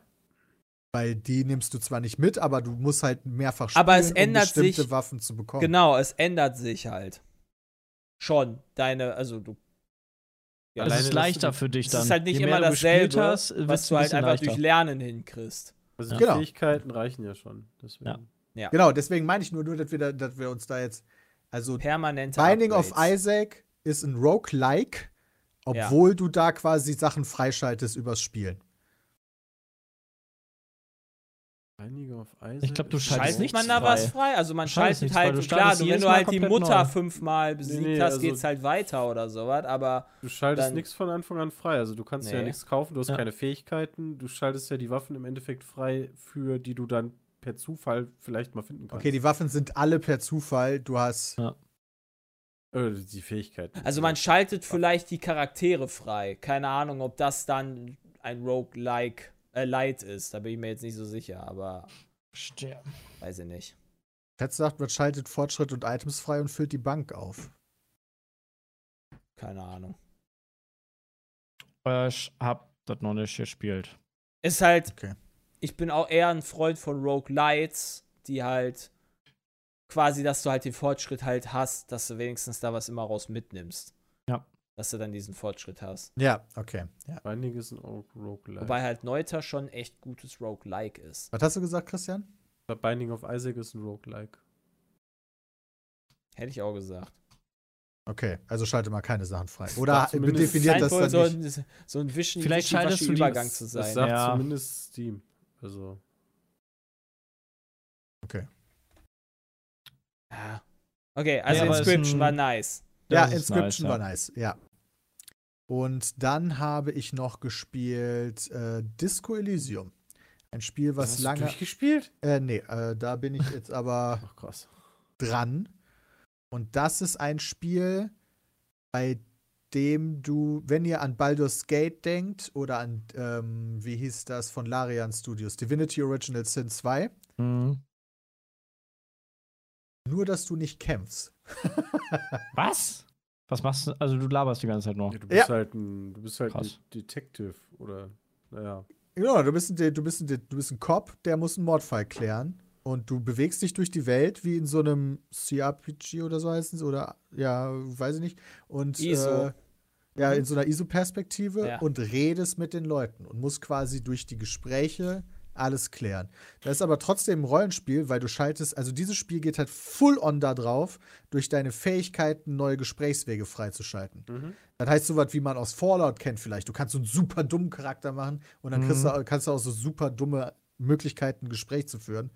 Weil die nimmst du zwar nicht mit, aber du musst halt mehrfach spielen, Aber es ändert um bestimmte sich- Waffen zu bekommen. Genau, es ändert sich halt. Schon. Deine, also du. Ja, es alleine, ist dass leichter du- für dich es dann. ist halt nicht Je mehr immer du dasselbe, hast, was du halt einfach leichter. durch Lernen hinkriegst. Also die Genau. Fähigkeiten reichen ja schon. Deswegen. Genau, deswegen meine ich nur, nur dass, wir da, dass wir uns da jetzt. Also, Permanente Binding of Upgrades. Isaac ist ein Roguelike, obwohl du da quasi Sachen freischaltest übers Spielen. Ich glaub, du schaltest Schaltet nichts man da frei. was frei? Also man Du schaltest schaltet nichts frei, halt, du klar, du, wenn du halt die Mutter neu. fünfmal besiegt nee, hast, also- geht's halt weiter oder sowas, aber Du schaltest nichts von Anfang an frei. Also du kannst ja Nee. nichts kaufen, du hast Ja. keine Fähigkeiten. Du schaltest ja die Waffen im Endeffekt frei, für die du dann per Zufall vielleicht mal finden kannst. Okay, die Waffen sind alle per Zufall. Du hast. äh, die Fähigkeiten. also man schaltet vielleicht die Charaktere frei. Keine Ahnung, ob das dann ein Roguelike äh, Light ist, da bin ich mir jetzt nicht so sicher, aber Verstehe. weiß ich nicht. Jetzt sagt, man schaltet Fortschritt und Items frei und füllt die Bank auf. Keine Ahnung. Äh, Ich hab das noch nicht gespielt. Ist halt, Okay. ich bin auch eher ein Freund von Roguelites, die halt quasi, dass du halt den Fortschritt halt hast, dass du wenigstens da was immer raus mitnimmst. Dass du dann diesen Fortschritt hast. Ja, okay. Ja. Einige sind auch Roguelike. Wobei halt Neuter schon echt gutes Roguelike ist. Was hast du gesagt, Christian? Binding of Isaac ist ein Roguelike. Hätte ich auch gesagt. Okay, also schalte mal keine Sachen frei. Oder definiert Scheint das dann so nicht. ein, so ein Wischen Vielleicht schaltest du die- Übergang zu Das sein. sagt Ja. zumindest Steam. Also. Ja. Okay, also Ja, ist Inscription ein- war nice. Ja, Das ist Inscription nice, war nice, ja. Und dann habe ich noch gespielt äh, Disco Elysium. Ein Spiel, was Hast du lange. durchgespielt? Äh, nee, äh, da bin ich jetzt aber Ach dran. Und das ist ein Spiel, bei dem du, wenn ihr an Baldur's Gate denkt oder an, ähm, wie hieß das von Larian Studios, Divinity Original Sin 2, Mhm. nur dass du nicht kämpfst. Was? Was machst du? Also du laberst die ganze Zeit nur. Ja, du bist Ja. halt ein, du bist halt ein Krass. Detective oder naja. Genau, du bist, ein, du, bist ein, du bist ein Cop, der muss einen Mordfall klären. Und du bewegst dich durch die Welt wie in so einem CRPG oder so heißt es. Oder, ja, weiß ich nicht. Und, ISO. Äh, ja, in so einer ISO-Perspektive Ja. und redest mit den Leuten und musst quasi durch die Gespräche alles klären. Das ist aber trotzdem ein Rollenspiel, weil du schaltest, also dieses Spiel geht halt full on da drauf, durch deine Fähigkeiten neue Gesprächswege freizuschalten. Mhm. Das heißt so was, wie man aus Fallout kennt vielleicht. Du kannst so einen super dummen Charakter machen und dann Mhm. du, kannst du auch so super dumme Möglichkeiten, ein Gespräch zu führen.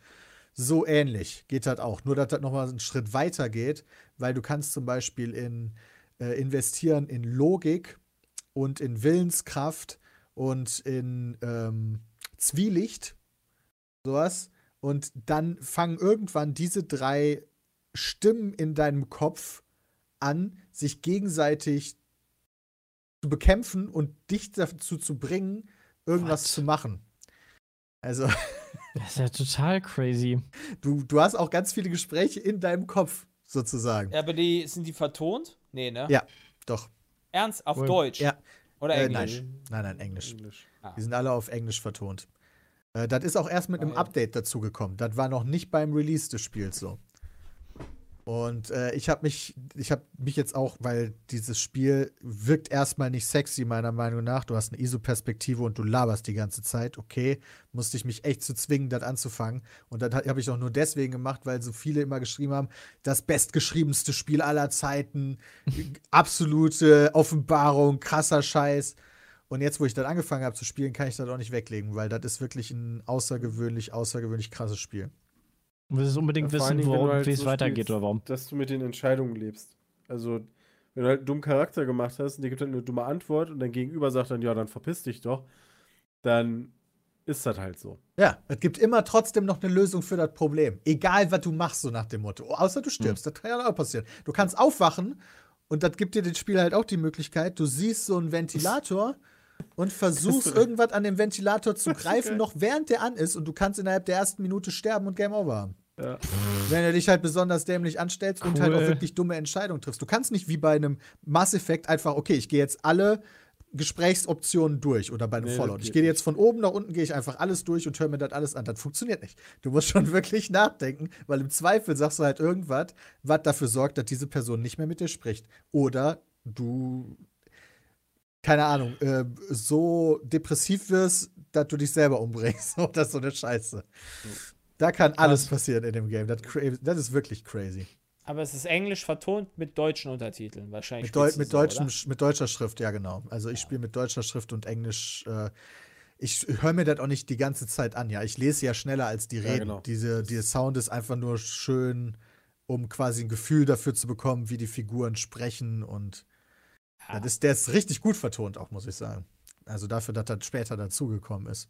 So ähnlich geht das auch. Nur, dass das nochmal einen Schritt weiter geht, weil du kannst zum Beispiel in, äh, investieren in Logik und in Willenskraft und in ähm, Zwielicht, sowas. Und dann fangen irgendwann diese drei Stimmen in deinem Kopf an, sich gegenseitig zu bekämpfen und dich dazu zu bringen, irgendwas What? zu machen. Also, Das ist ja total crazy. du, du hast auch ganz viele Gespräche in deinem Kopf, sozusagen. Ja, aber die, sind die vertont? Nee, ne? Ja. Doch. Ernst? Auf Wohl. Deutsch? Ja. Oder Äh, Englisch? Nein, nein, Englisch. Englisch. Ah. Die sind alle auf Englisch vertont. Äh, das ist auch erst mit einem Geil. Update dazugekommen. Das war noch nicht beim Release des Spiels so. Und äh, ich habe mich, ich habe mich jetzt auch, weil dieses Spiel wirkt erstmal nicht sexy meiner Meinung nach. Du hast eine ISO-Perspektive und du laberst die ganze Zeit. Okay, musste ich mich echt zu zwingen, das anzufangen. Und das habe ich auch nur deswegen gemacht, weil so viele immer geschrieben haben, das bestgeschriebenste Spiel aller Zeiten, absolute Offenbarung, krasser Scheiß. Und jetzt, wo ich das angefangen habe zu spielen, kann ich das auch nicht weglegen, weil das ist wirklich ein außergewöhnlich, außergewöhnlich krasses Spiel. Du willst unbedingt Ja, wissen, worum, halt wie es so weitergeht spielst, oder warum. Dass du mit den Entscheidungen lebst. Also, wenn du halt einen dummen Charakter gemacht hast und der gibt halt eine dumme Antwort und dein Gegenüber sagt dann, ja, dann verpiss dich doch, dann ist das halt so. Ja, es gibt immer trotzdem noch eine Lösung für das Problem. Egal, was du machst, so nach dem Motto. Außer du stirbst. Das kann ja auch passieren. Du kannst aufwachen und das gibt dir das Spiel halt auch die Möglichkeit, du siehst so einen Ventilator und versuchst irgendwas an dem Ventilator zu greifen, noch während der an ist und du kannst innerhalb der ersten Minute sterben und Game Over haben. Ja. Wenn du dich halt besonders dämlich anstellst und halt auch Cool. wirklich dumme Entscheidungen triffst. Du kannst nicht wie bei einem Mass Effect einfach, okay, ich gehe jetzt alle Gesprächsoptionen durch oder bei einem Nee, Fallout. Ich gehe jetzt von oben nach unten, gehe ich einfach alles durch und höre mir das alles an. Das funktioniert nicht. Du musst schon wirklich nachdenken, weil im Zweifel sagst du halt irgendwas, was dafür sorgt, dass diese Person nicht mehr mit dir spricht. Oder du, keine Ahnung, äh, so depressiv wirst, dass du dich selber umbringst. Oder so eine Scheiße. Da kann alles passieren in dem Game. Das, cra- das ist wirklich crazy. Aber es ist Englisch vertont mit deutschen Untertiteln. Wahrscheinlich. Mit, Deu mit, so, deutschem, mit deutscher Schrift, ja, genau. Also ich spiele mit deutscher Schrift und Englisch. Äh, ich höre mir das auch nicht die ganze Zeit an, ja. Ich lese ja schneller als die Ja, Reden. genau. Diese, dieser Sound ist einfach nur schön, um quasi ein Gefühl dafür zu bekommen, wie die Figuren sprechen und Ja. das ist, der ist richtig gut vertont, auch muss ich sagen. Also dafür, dass das später dazugekommen ist.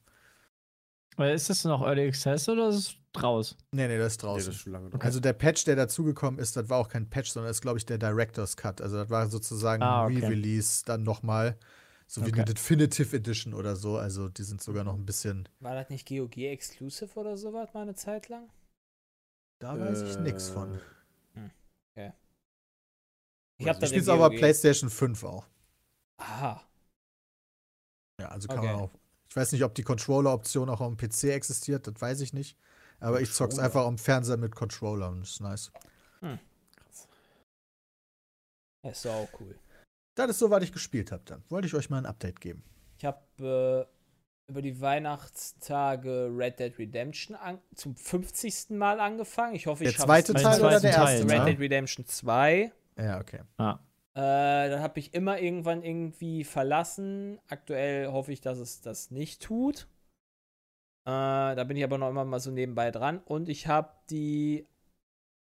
Weil Ist das noch Early Access oder ist es raus? Nee, nee, das ist Nee, draußen. das ist schon lange drauf. Also der Patch, der dazugekommen ist, das war auch kein Patch, sondern das ist, glaube ich, der Director's Cut. Also das war sozusagen Ah, ein okay. Re-Release dann nochmal. So wie Okay. eine Definitive Edition oder so. Also die sind sogar noch ein bisschen. War das nicht GOG Exclusive oder sowas mal eine Zeit lang? Da weiß ich nichts von. Ich Ich hab das spiele aber GOG. PlayStation 5 auch. Aha. Ja, also kann Okay. man auch. Ich weiß nicht, ob die Controller-Option auch am PC existiert, das weiß ich nicht. Aber ich zock's einfach am Fernseher mit Controller und das ist nice. Das ist auch cool. Das ist so, was ich gespielt habe dann. Wollte ich euch mal ein Update geben. Ich habe äh, über die Weihnachtstage Red Dead Redemption an, zum 50. Mal angefangen. Ich hoffe, ich Der schaff's zweite Teil oder der erste Red Teil? Dead Redemption 2. Ja, okay. Ah. Äh, dann habe ich immer irgendwann irgendwie verlassen. Aktuell hoffe ich, dass es das nicht tut. Äh, da bin ich aber noch immer mal so nebenbei dran. Und ich habe die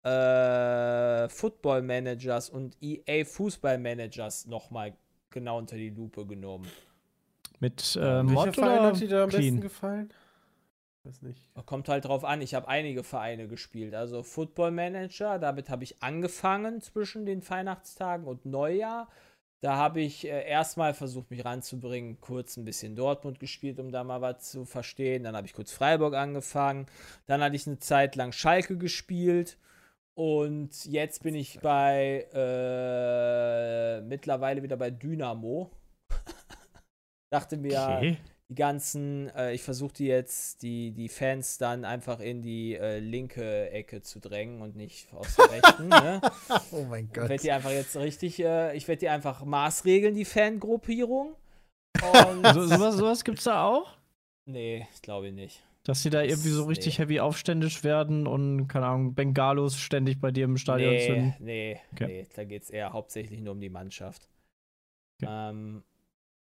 äh, Football Managers und EA Fußball Managers nochmal genau unter die Lupe genommen. Mit äh, Welcher Mod Verein oder hat dir da am besten clean? gefallen? Weiß nicht. Kommt halt drauf an, ich habe einige Vereine gespielt. Also Football Manager, damit habe ich angefangen zwischen den Weihnachtstagen und Neujahr. Da habe ich äh, erstmal versucht, mich ranzubringen, kurz ein bisschen Dortmund gespielt, um da mal was zu verstehen. Dann habe ich kurz Freiburg angefangen. Dann hatte ich eine Zeit lang Schalke gespielt. Und jetzt bin ich bei äh, mittlerweile wieder bei Dynamo. Dachte mir, Okay. Die ganzen, äh, ich versuche die jetzt, die, die Fans dann einfach in die äh, linke Ecke zu drängen und nicht aus der rechten. ne? Oh mein Ich Gott. werde die einfach jetzt richtig, äh, ich werde die einfach maßregeln, die Fangruppierung. Und So, sowas, sowas gibt's da auch? nee, ich glaube nicht. Dass sie da irgendwie so richtig Nee. heavy aufständisch werden und, keine Ahnung, Bengalos ständig bei dir im Stadion Nee, sind. nee, Okay. nee, da geht es eher hauptsächlich nur um die Mannschaft. Okay. Ähm,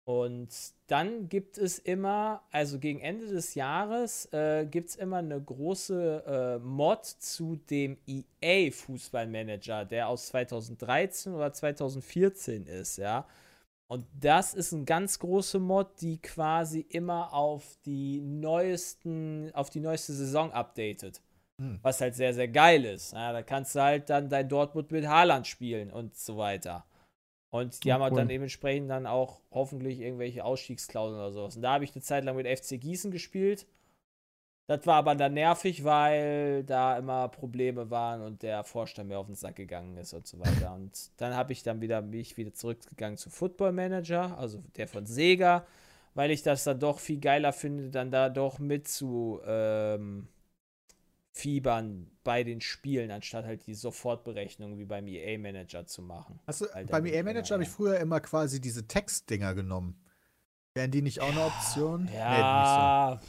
und dann gibt es immer, also gegen Ende des Jahres, äh, gibt es immer eine große äh, Mod zu dem EA Fußballmanager, der aus 2013 oder 2014 ist, ja. Und das ist ein ganz große Mod, die quasi immer auf die neuesten, auf die neueste Saison updatet. Hm. Was halt sehr, sehr geil ist. Ja, da kannst du halt dann dein Dortmund mit Haaland spielen und so weiter. Und die haben halt cool. dann dementsprechend dann auch hoffentlich irgendwelche Ausstiegsklauseln oder sowas. Und da habe ich eine Zeit lang mit FC Gießen gespielt. Das war aber dann nervig, weil da immer Probleme waren und der Vorstand mir auf den Sack gegangen ist und so weiter. Und dann habe ich dann wieder mich wieder zurückgegangen zu Football Manager, also der von Sega, weil ich das dann doch viel geiler finde, dann da doch mit zu ähm, fiebern bei den Spielen, anstatt halt die Sofortberechnung wie beim EA-Manager zu machen. Alter, beim mit EA-Manager habe ich früher immer quasi diese Textdinger genommen. Wären die nicht auch eine Option? Ja. Nee,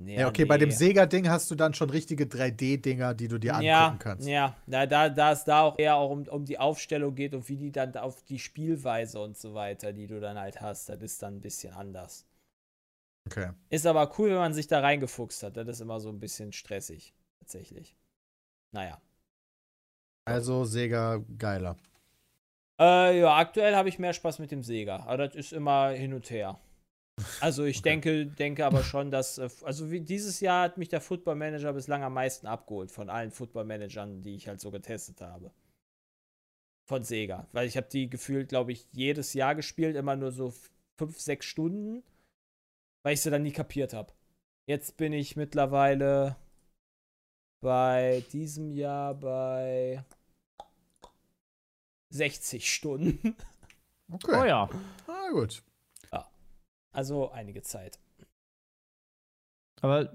Nee, so. Ja, okay, bei dem nee. Sega-Ding hast du dann schon richtige 3D-Dinger, die du dir angucken ja, kannst. Ja, da, da, da es da auch eher auch um, um die Aufstellung geht und wie die dann auf die Spielweise und so weiter, die du dann halt hast, das ist dann ein bisschen anders. Okay. Ist aber cool, wenn man sich da reingefuchst hat. Das ist immer so ein bisschen stressig, tatsächlich. Naja. Also Sega geiler. Äh, ja, aktuell habe ich mehr Spaß mit dem Sega. Aber das ist immer hin und her. Also ich Okay. denke, denke aber schon, dass, äh, also wie dieses Jahr hat mich der Football Manager bislang am meisten abgeholt von allen Football Managern, die ich halt so getestet habe. Von Sega. Weil ich habe die gefühlt, glaube ich, jedes Jahr gespielt, immer nur so fünf, sechs Stunden, weil ich sie dann nie kapiert habe. Jetzt bin ich mittlerweile bei diesem Jahr bei 60 Stunden. Okay. Oh ja. Ah, gut. Also einige Zeit. Aber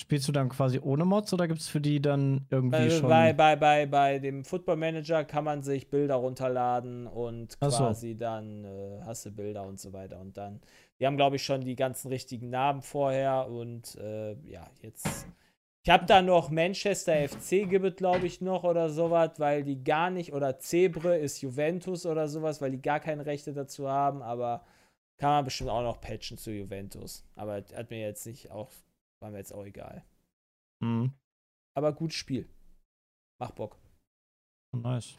spielst du dann quasi ohne Mods oder gibt es für die dann irgendwie Bei, schon. bei, bei, bei, bei dem Football Manager kann man sich Bilder runterladen und Ach so. quasi dann äh, hast du Bilder und so weiter. Und dann, die haben, glaube ich, schon die ganzen richtigen Namen vorher und äh, ja, jetzt. Ich habe da noch Manchester FC gibt es, glaube ich, noch oder sowas, weil die gar nicht, oder Zebre ist Juventus oder sowas, weil die gar keine Rechte dazu haben, aber Kann man bestimmt auch noch patchen zu Juventus. Aber hat mir jetzt nicht auch, war mir jetzt auch egal. Mhm. Aber gutes Spiel. Mach Bock. Nice.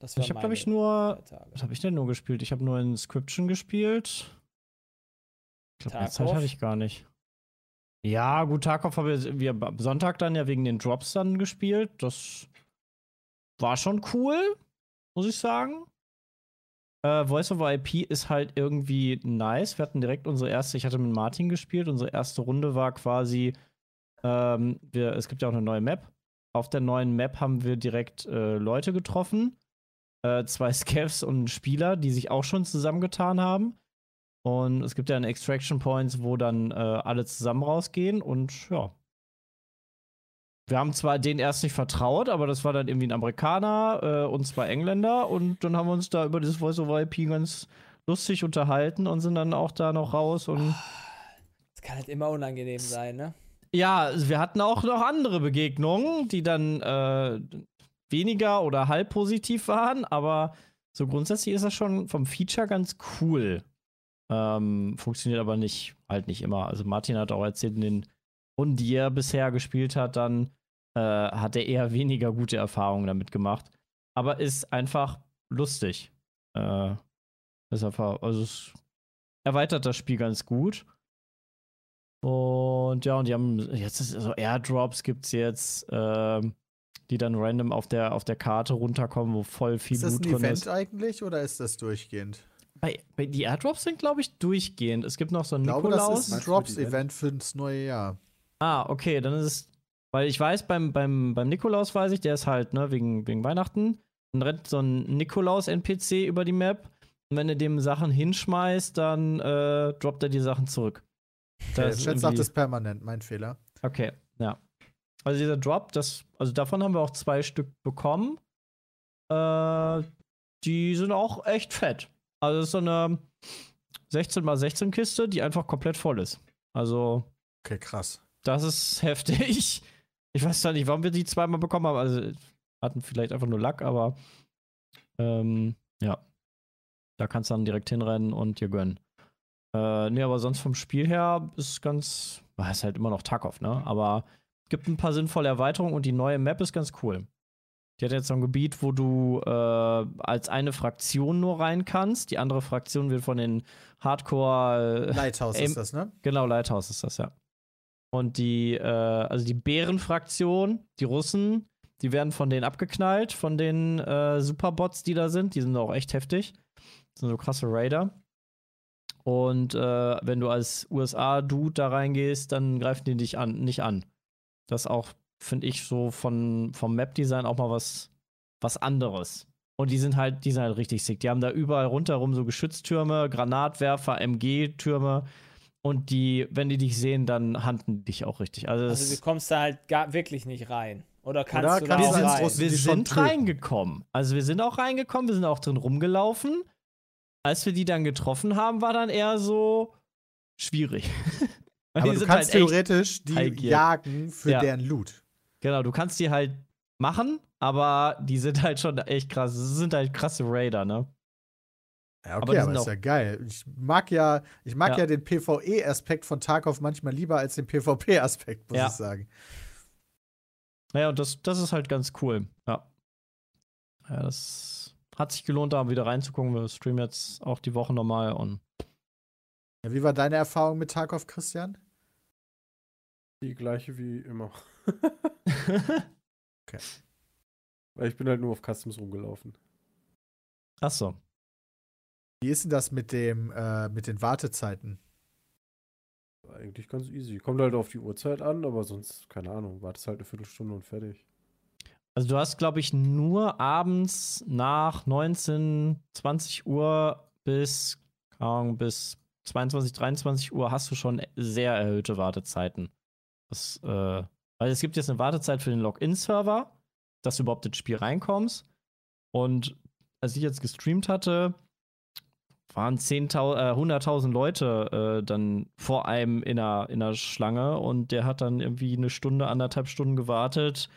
Das Ich habe, glaube ich, nur. Was habe ich denn nur gespielt? Ich habe nur Inscription gespielt. Ich glaube, mehr Zeit hatte ich gar nicht. Ja, gut, Tarkov haben wir, wir am Sonntag dann ja wegen den Drops dann gespielt. Das war schon cool, muss ich sagen. Äh, Voice over IP ist halt irgendwie nice. Wir hatten direkt unsere erste, ich hatte mit Martin gespielt. Unsere erste Runde war quasi, ähm, wir, es gibt ja auch eine neue Map. Auf der neuen Map haben wir direkt äh, Leute getroffen. Äh, zwei Scavs und einen Spieler, die sich auch schon zusammengetan haben. Und es gibt ja eine Extraction Points, wo dann äh, alle zusammen rausgehen und ja. Wir haben zwar denen erst nicht vertraut, aber das war dann irgendwie ein Amerikaner äh, und zwei Engländer und dann haben wir uns da über dieses Voice over IP ganz lustig unterhalten und sind dann auch da noch raus und Das kann halt immer unangenehm sein, ne? ja, also wir hatten auch noch andere Begegnungen, die dann äh, weniger oder halb positiv waren, aber so grundsätzlich ist das schon vom Feature ganz cool. Ähm, funktioniert aber nicht, halt nicht immer. Also Martin hat auch erzählt, in den Runden, die er bisher gespielt hat, dann äh, hat er eher weniger gute Erfahrungen damit gemacht. Aber ist einfach lustig. Äh, ist einfach, also es erweitert das Spiel ganz gut. Und ja, und die haben jetzt ist so Airdrops gibt's jetzt, ähm, die dann random auf der auf der Karte runterkommen, wo voll viel Ist das Blut ein drin Event ist. eigentlich oder ist das durchgehend? Bei, bei die Airdrops sind glaube ich durchgehend. Es gibt noch so einen Ich glaube, das Nikolaus. ist ein Drops-Event fürs neue Jahr. Ah, okay, dann ist es, weil ich weiß, beim, beim, beim Nikolaus weiß ich, der ist halt, ne, wegen, wegen Weihnachten. Dann rennt so ein Nikolaus-NPC über die Map. Und wenn du dem Sachen hinschmeißt, dann äh, droppt er die Sachen zurück. Der Das ist Chat sagt es permanent, mein Fehler. Okay, ja. Also dieser Drop, das, also davon haben wir auch zwei Stück bekommen. Äh, die sind auch echt fett. Also es ist so eine 16x16 Kiste, die einfach komplett voll ist. Also Okay, krass. das ist heftig. Ich weiß zwar nicht, warum wir die zweimal bekommen haben. Also hatten vielleicht einfach nur Lack, aber ähm, ja. Da kannst du dann direkt hinrennen und dir gönnen. Äh, nee, aber sonst vom Spiel her ist ganz, ist halt immer noch Tarkov, ne? Aber es gibt ein paar sinnvolle Erweiterungen und die neue Map ist ganz cool. Die hat jetzt so ein Gebiet, wo du äh, als eine Fraktion nur rein kannst. Die andere Fraktion wird von den Hardcore äh, Lighthouse ist das, ne? Genau, Lighthouse ist das, ja. Und die, äh, also die Bärenfraktion, die Russen, die werden von denen abgeknallt, von den äh, Superbots, die da sind. Die sind auch echt heftig. Das sind so krasse Raider. Und äh, wenn du als USA-Dude da reingehst, dann greifen die dich an, nicht an. Das auch, finde ich, so von, vom Map-Design auch mal was, was anderes. Und die sind halt, die sind halt richtig sick. Die haben da überall rundherum so Geschütztürme, Granatwerfer, MG-Türme. Und die, wenn die dich sehen, dann handen die dich auch richtig. Also, das, Also du kommst da halt gar wirklich nicht rein. Oder kannst Oder du kannst da auch ins rein? Wir sind reingekommen. Also wir sind auch reingekommen, wir sind auch drin rumgelaufen. Als wir die dann getroffen haben, war dann eher so schwierig. Aber du sind kannst halt theoretisch die gear. jagen für Ja. deren Loot. Genau, du kannst die halt machen, aber die sind halt schon echt krass. Das sind halt krasse Raider, ne? Ja, Aber okay, aber, sind ist ja geil. Ich mag ja, ich mag Ja. ja, den PvE-Aspekt von Tarkov manchmal lieber als den PvP-Aspekt, muss Ja. ich sagen. Naja, und das, das ist halt ganz cool. Ja. Ja, das hat sich gelohnt, da wieder reinzugucken. Wir streamen jetzt auch die Woche nochmal und Ja, wie war deine Erfahrung mit Tarkov, Christian? Die gleiche wie immer. Okay. Weil ich bin halt nur auf Customs rumgelaufen. Achso. Wie ist denn das mit dem, äh, mit den Wartezeiten? War Eigentlich ganz easy. Kommt halt auf die Uhrzeit an, aber sonst, keine Ahnung, wartest halt eine Viertelstunde und fertig. Also du hast, glaube ich, nur abends nach 19, 20 Uhr bis, Ahnung, bis 22, 23 Uhr hast du schon sehr erhöhte Wartezeiten. Das, äh, weil es gibt jetzt eine Wartezeit für den Login-Server, dass du überhaupt ins Spiel reinkommst. Und als ich jetzt gestreamt hatte, waren 10.000, äh, 100.000 Leute äh, dann vor einem in einer, in einer Schlange und der hat dann irgendwie eine Stunde, anderthalb Stunden gewartet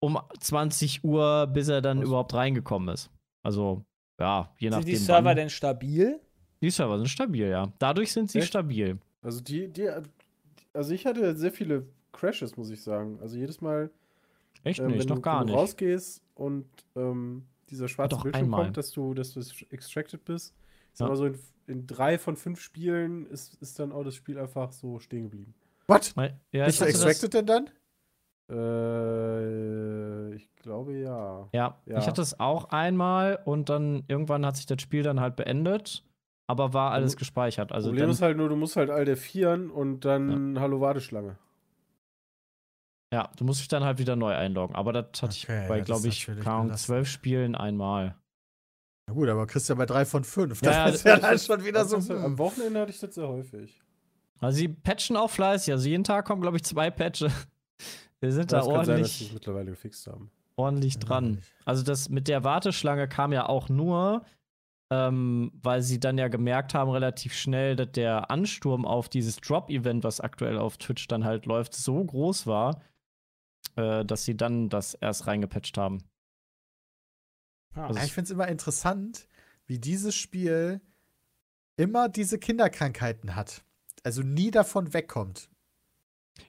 um 20 Uhr, bis er dann Was? überhaupt reingekommen ist. Also ja, je nachdem. Sind die Server wann. denn stabil? Die Server sind stabil, ja. Dadurch sind sie Echt? stabil. Also die, die, also ich hatte sehr viele Crashes, muss ich sagen. Also jedes Mal, Echt ähm, nicht, du, gar wenn du nicht. rausgehst und ähm, dieser schwarze doch Bildschirm einmal. kommt, dass du, dass du extracted bist. Ich sag Ja. mal so, in, in drei von fünf Spielen ist, ist dann auch das Spiel einfach so stehen geblieben. What? Ja, ich das, extracted denn dann? Äh, ich glaube ja. ja, Ja. ich hatte es auch einmal und dann irgendwann hat sich das Spiel dann halt beendet, aber war alles gespeichert. Also Problem dann, ist halt nur, du musst halt all der vieren und dann Hallo Warteschlange. ja, du musst dich dann halt wieder neu einloggen. Aber das hatte ich Okay, bei, ja, glaube ich, belastend. zwölf Spielen einmal. Na gut, aber kriegst ja bei drei von fünf. Ja, Das ist ja, ja dann schon wieder so. Am. Wochenende hatte ich das sehr häufig. Also sie patchen auch fleißig. Also jeden Tag kommen, glaube ich, zwei Patches. Wir sind da Das sein, dass ordentlich. sie es mittlerweile gefixt haben. ordentlich dran. Also das mit der Warteschlange kam ja auch nur, ähm, weil sie dann ja gemerkt haben relativ schnell, dass der Ansturm auf dieses Drop-Event, was aktuell auf Twitch dann halt läuft, so groß war, äh, dass sie dann das erst reingepatcht haben. Ah, Also ich finde es immer interessant, wie dieses Spiel immer diese Kinderkrankheiten hat. Also nie davon wegkommt.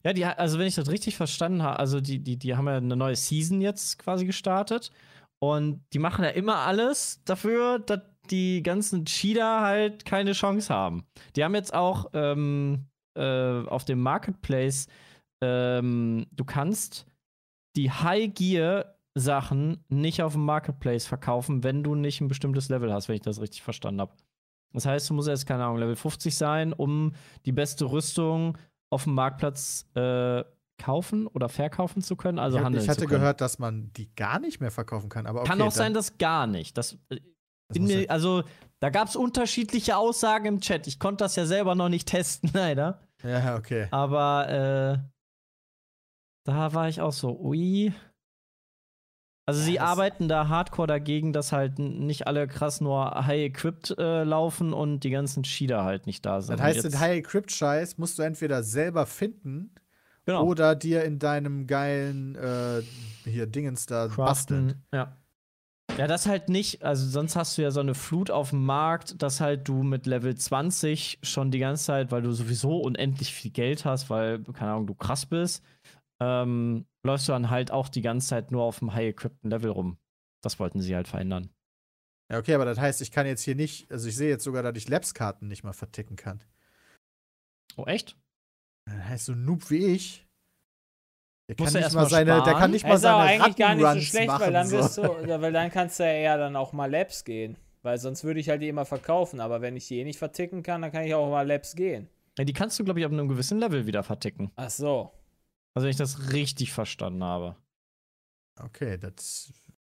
Ja, die, also wenn ich das richtig verstanden habe, also die, die, die haben ja eine neue Season jetzt quasi gestartet und die machen ja immer alles dafür, dass die ganzen Cheater halt keine Chance haben. Die haben jetzt auch ähm, äh, auf dem Marketplace, ähm, du kannst die High Gear Sachen nicht auf dem Marketplace verkaufen, wenn du nicht ein bestimmtes Level hast, wenn ich das richtig verstanden habe. Das heißt, du musst jetzt, keine Ahnung, Level 50 sein, um die beste Rüstung auf dem Marktplatz äh, kaufen oder verkaufen zu können, also ich, hab- handeln ich hatte gehört, dass man die gar nicht mehr verkaufen kann. Aber okay, Kann auch sein, dass gar nicht. Das, äh, das mir, also, da gab es unterschiedliche Aussagen im Chat. Ich konnte das ja selber noch nicht testen, leider. ja, okay. Aber äh, da war ich auch so, ui. Also Ja, sie arbeiten da hardcore dagegen, dass halt nicht alle krass nur high-equipped äh, laufen und die ganzen Cheater halt nicht da sind. Das heißt, den High-Equipped-Scheiß musst du entweder selber finden genau, oder dir in deinem geilen äh, hier Dingens da basteln. Ja. Ja, das halt nicht, also sonst hast du ja so eine Flut auf dem Markt, dass halt du mit Level 20 schon die ganze Zeit, weil du sowieso unendlich viel Geld hast, weil, keine Ahnung, du krass bist, ähm, läufst du dann halt auch die ganze Zeit nur auf dem high-equippten Level rum. Das wollten sie halt verändern. Ja, okay, aber das heißt, ich kann jetzt hier nicht, also ich sehe jetzt sogar, dass ich Labs-Karten nicht mal verticken kann. Oh, echt? Das heißt, so ein Noob wie ich, der Muss kann, er nicht erst mal seine, der sparen? kann nicht Das mal ist aber seine eigentlich gar nicht so schlecht, machen. weil dann, so. wirst du, ja, weil dann kannst du ja eher dann auch mal Labs gehen. Weil sonst würde ich halt die immer verkaufen. Aber wenn ich die eh nicht verticken kann, dann kann ich auch mal Labs gehen. Ja, die kannst du, glaube ich, auf einem gewissen Level wieder verticken. Ach so. Also, wenn ich das richtig verstanden habe. Okay, das.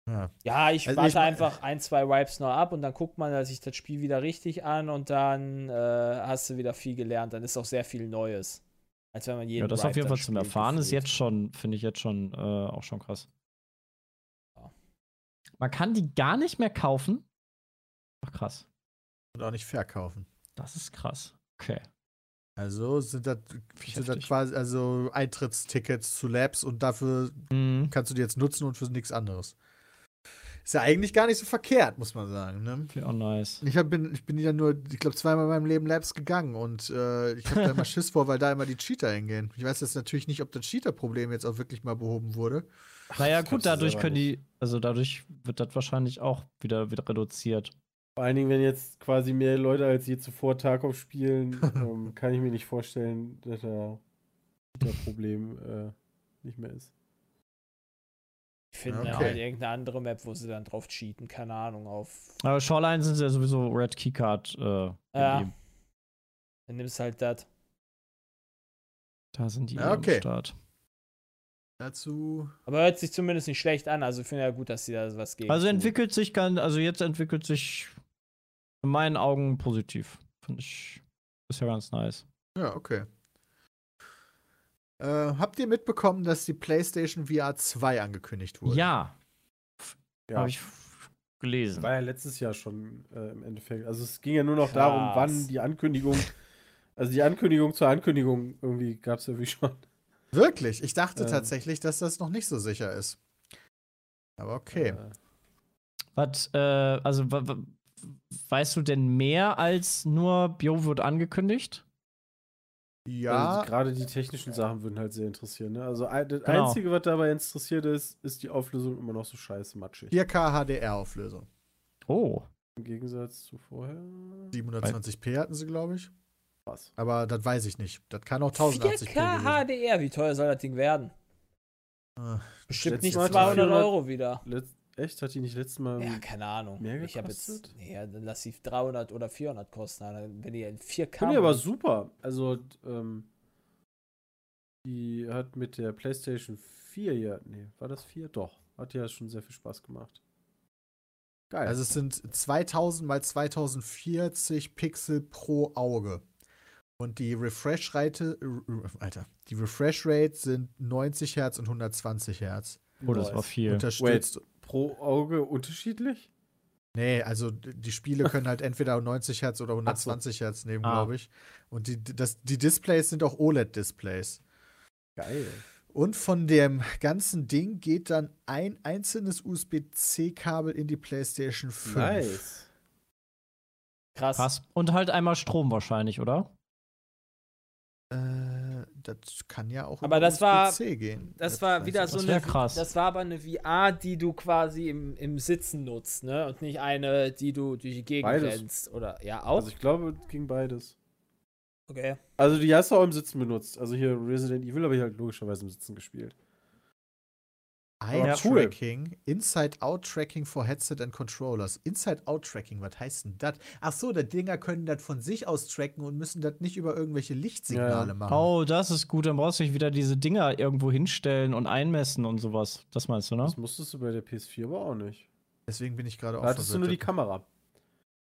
Ja. Ja, ich Also warte ich- einfach ein, zwei Wipes noch ab und dann guckt man sich das Spiel wieder richtig an und dann äh, hast du wieder viel gelernt. Dann ist auch sehr viel Neues. Als wenn man jeden Ja, das Wipe auf jeden Fall zum Erfahren ist jetzt schon, finde ich jetzt schon äh, auch schon krass. Ja. Man kann die gar nicht mehr kaufen. Ach, krass. Und auch nicht verkaufen. Das ist krass. Okay. Also sind das, sind das quasi also Eintrittstickets zu Labs und dafür Mhm. kannst du die jetzt nutzen und für nichts anderes. Ist ja eigentlich gar nicht so verkehrt, muss man sagen. Ne? Auch nice. Ich, hab, bin, ich bin ja nur, ich glaube, zweimal in meinem Leben Labs gegangen und äh, ich habe da immer Schiss vor, weil da immer die Cheater hingehen. Ich weiß jetzt natürlich nicht, ob das Cheater-Problem jetzt auch wirklich mal behoben wurde. Naja, gut, dadurch können die, also dadurch wird das wahrscheinlich auch wieder, wieder reduziert. Vor allen Dingen, wenn jetzt quasi mehr Leute als je zuvor Tarkov spielen, ähm, kann ich mir nicht vorstellen, dass da das Problem äh, nicht mehr ist. Ich finde Okay. halt irgendeine andere Map, wo sie dann drauf cheaten. Keine Ahnung, auf. Aber Shoreline sind ja sowieso Red Keycard. Äh, Ja. Dann nimmst halt das. Da sind die Ja, am okay. Start. Dazu. Aber hört sich zumindest nicht schlecht an. Also ich finde ja gut, dass sie da was gegen. Also entwickelt sich ganz, also jetzt entwickelt sich in meinen Augen positiv. Finde ich, ist ja ganz nice. Ja, okay. Äh, habt ihr mitbekommen, dass die PlayStation VR 2 angekündigt wurde? Ja, Ja, habe ich gelesen. war ja letztes Jahr schon äh, im Endeffekt. Also es ging ja nur noch darum, Krass. wann die Ankündigung, also die Ankündigung zur Ankündigung irgendwie gab es irgendwie schon. Wirklich? Ich dachte Ähm. tatsächlich, dass das noch nicht so sicher ist. Aber okay. Äh, Was, äh, also, weißt du denn mehr als nur Bio wird angekündigt? Ja, Also gerade die technischen Sachen würden halt sehr interessieren. Ne? Also das Genau. Einzige, was dabei interessiert ist, ist die Auflösung immer noch so scheiße matschig. 4K HDR-Auflösung. Oh. Im Gegensatz zu vorher. 720p hatten sie, glaube ich. Was? Aber das weiß ich nicht. Das kann auch 1080p 4K gewesen. HDR, wie teuer soll das Ding werden? Ah, Bestimmt nicht Mal hat die 200 400 Euro wieder. Letzt, echt? Hat die nicht letztes Mal. Ja, keine Ahnung. mehr ich habe jetzt. gekostet? Nee, dann lass sie 300 oder 400 kosten. Dann- Wenn die in 4K. Finde ich aber super. Also, ähm, die hat mit der PlayStation 4 ja. Nee, war das 4? Doch. Hat ja schon sehr viel Spaß gemacht. Geil. Also es sind 2000 mal 2040 Pixel pro Auge. Und die Refresh-Rate, äh, Alter, die Refresh-Rate sind 90 Hertz und 120 Hertz. Oh, das war viel. Unterstützt. Pro Auge unterschiedlich? Nee, also die Spiele können halt entweder 90 Hertz oder 120 Hertz nehmen, Ah. glaube ich. Und die, das, die Displays sind auch OLED-Displays. Geil. Und von dem ganzen Ding geht dann ein einzelnes USB-C-Kabel in die PlayStation 5. Nice. Krass. Krass. Und halt einmal Strom wahrscheinlich, oder? Äh, das kann ja auch Aber das war- USB-C gehen. Das war weiß wieder so Das eine. krass. Das war aber eine VR, die du quasi im, im Sitzen nutzt, ne? Und nicht eine, die du durch die Gegend Beides. rennst. Oder ja, auch. Also ich glaube, es ging beides. okay. Also die hast du auch im Sitzen benutzt. Also hier Resident Evil habe ich halt logischerweise im Sitzen gespielt. Eye Ja, cool. Tracking, Inside-Out-Tracking for Headset and Controllers. Inside-Out-Tracking, was heißt denn das? Ach so, die Dinger können das von sich aus tracken und müssen das nicht über irgendwelche Lichtsignale Ja. machen. Oh, das ist gut. Dann brauchst du nicht wieder diese Dinger irgendwo hinstellen und einmessen und sowas. Das meinst du, ne? Das musstest du bei der PS4 aber auch nicht. Deswegen bin ich gerade auch Da hattest du nur die. Kamera.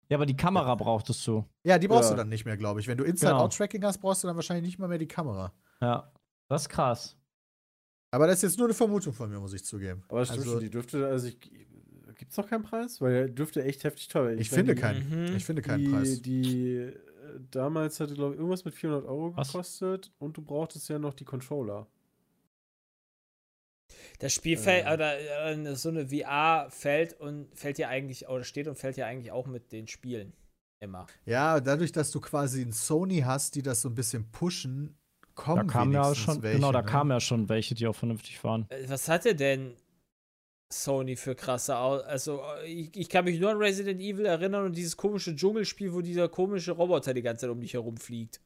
Ja, aber die Kamera brauchtest du. Ja, die brauchst Ja. du dann nicht mehr, glaube ich. Wenn du Genau. Inside-Out-Tracking hast, brauchst du dann wahrscheinlich nicht mal mehr die Kamera. Ja. Das ist krass. Aber das ist jetzt nur eine Vermutung von mir, muss ich zugeben. Aber das stimmt Also- schon, die dürfte, also ich, gibt's noch keinen Preis? Weil der dürfte echt heftig teuer sein. Ich meine, finde die- keinen. Mhm. Ich finde keinen die, Preis. Die äh, damals hatte, glaube ich, irgendwas mit 400 Euro Was? gekostet und du brauchtest ja noch die Controller. Das Spiel fällt, Äh. oder äh, so eine VR fällt und fällt ja eigentlich, oder steht und fällt ja eigentlich auch mit den Spielen. Immer. Ja, dadurch, dass du quasi ein Sony hast, die das so ein bisschen pushen, kommen Da kamen ja schon, welche, genau, da ne? kamen ja schon welche, die auch vernünftig waren. Äh, Was hatte denn Sony für krasse Au Also, äh, ich, ich kann mich nur an Resident Evil erinnern und dieses komische Dschungelspiel, wo dieser komische Roboter die ganze Zeit um dich herumfliegt.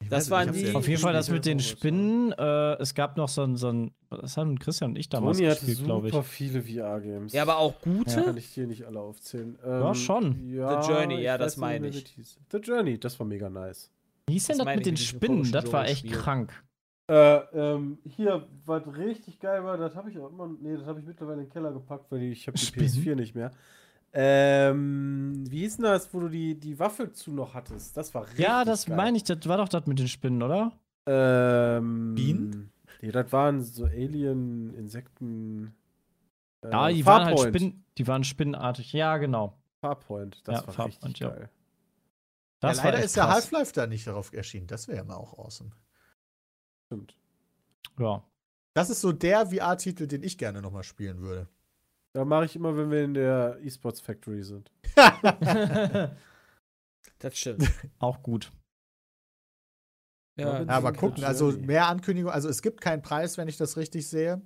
Ich das waren die- ja Auf jeden Fall das mit den. Spinnen. Äh, es gab noch so ein, so ein, das haben Christian und ich damals Sony hatte gespielt, glaube ich. super viele VR-Games. Ja, aber auch gute? Kann ich dir nicht alle aufzählen. Ja, Ähm, schon. Ja, The Journey, ja, das meine ich. The Journey, das war mega nice. Wie hieß denn Das das mit den Spinnen? Das war echt krank. Äh, ähm, hier, was richtig geil war, das habe ich auch immer, nee, das habe ich mittlerweile in den Keller gepackt, weil ich habe die Spinnen? PS4 nicht mehr. Ähm, wie hieß denn das, wo du die, die Waffe zu noch hattest? Das war richtig Ja, das geil. meine ich, das war doch das mit den Spinnen, oder? Ähm, Bienen? Nee, das waren so Alien, Insekten. Äh, Ja, die waren halt Farpoint. Spinnen, die waren spinnenartig. Ja, genau. Farpoint, das Ja, war Farpoint, richtig ja. geil. Das ja, leider ist ja krass. Half-Life da nicht darauf erschienen. Das wäre ja mal auch awesome. Stimmt. Ja. Das ist so der VR-Titel, den ich gerne nochmal spielen würde. Da mache ich immer, wenn wir in der eSports Factory sind. Das stimmt. Auch gut. Ja, Ja, aber gucken, also mehr Ankündigungen. Also es gibt keinen Preis, wenn ich das richtig sehe.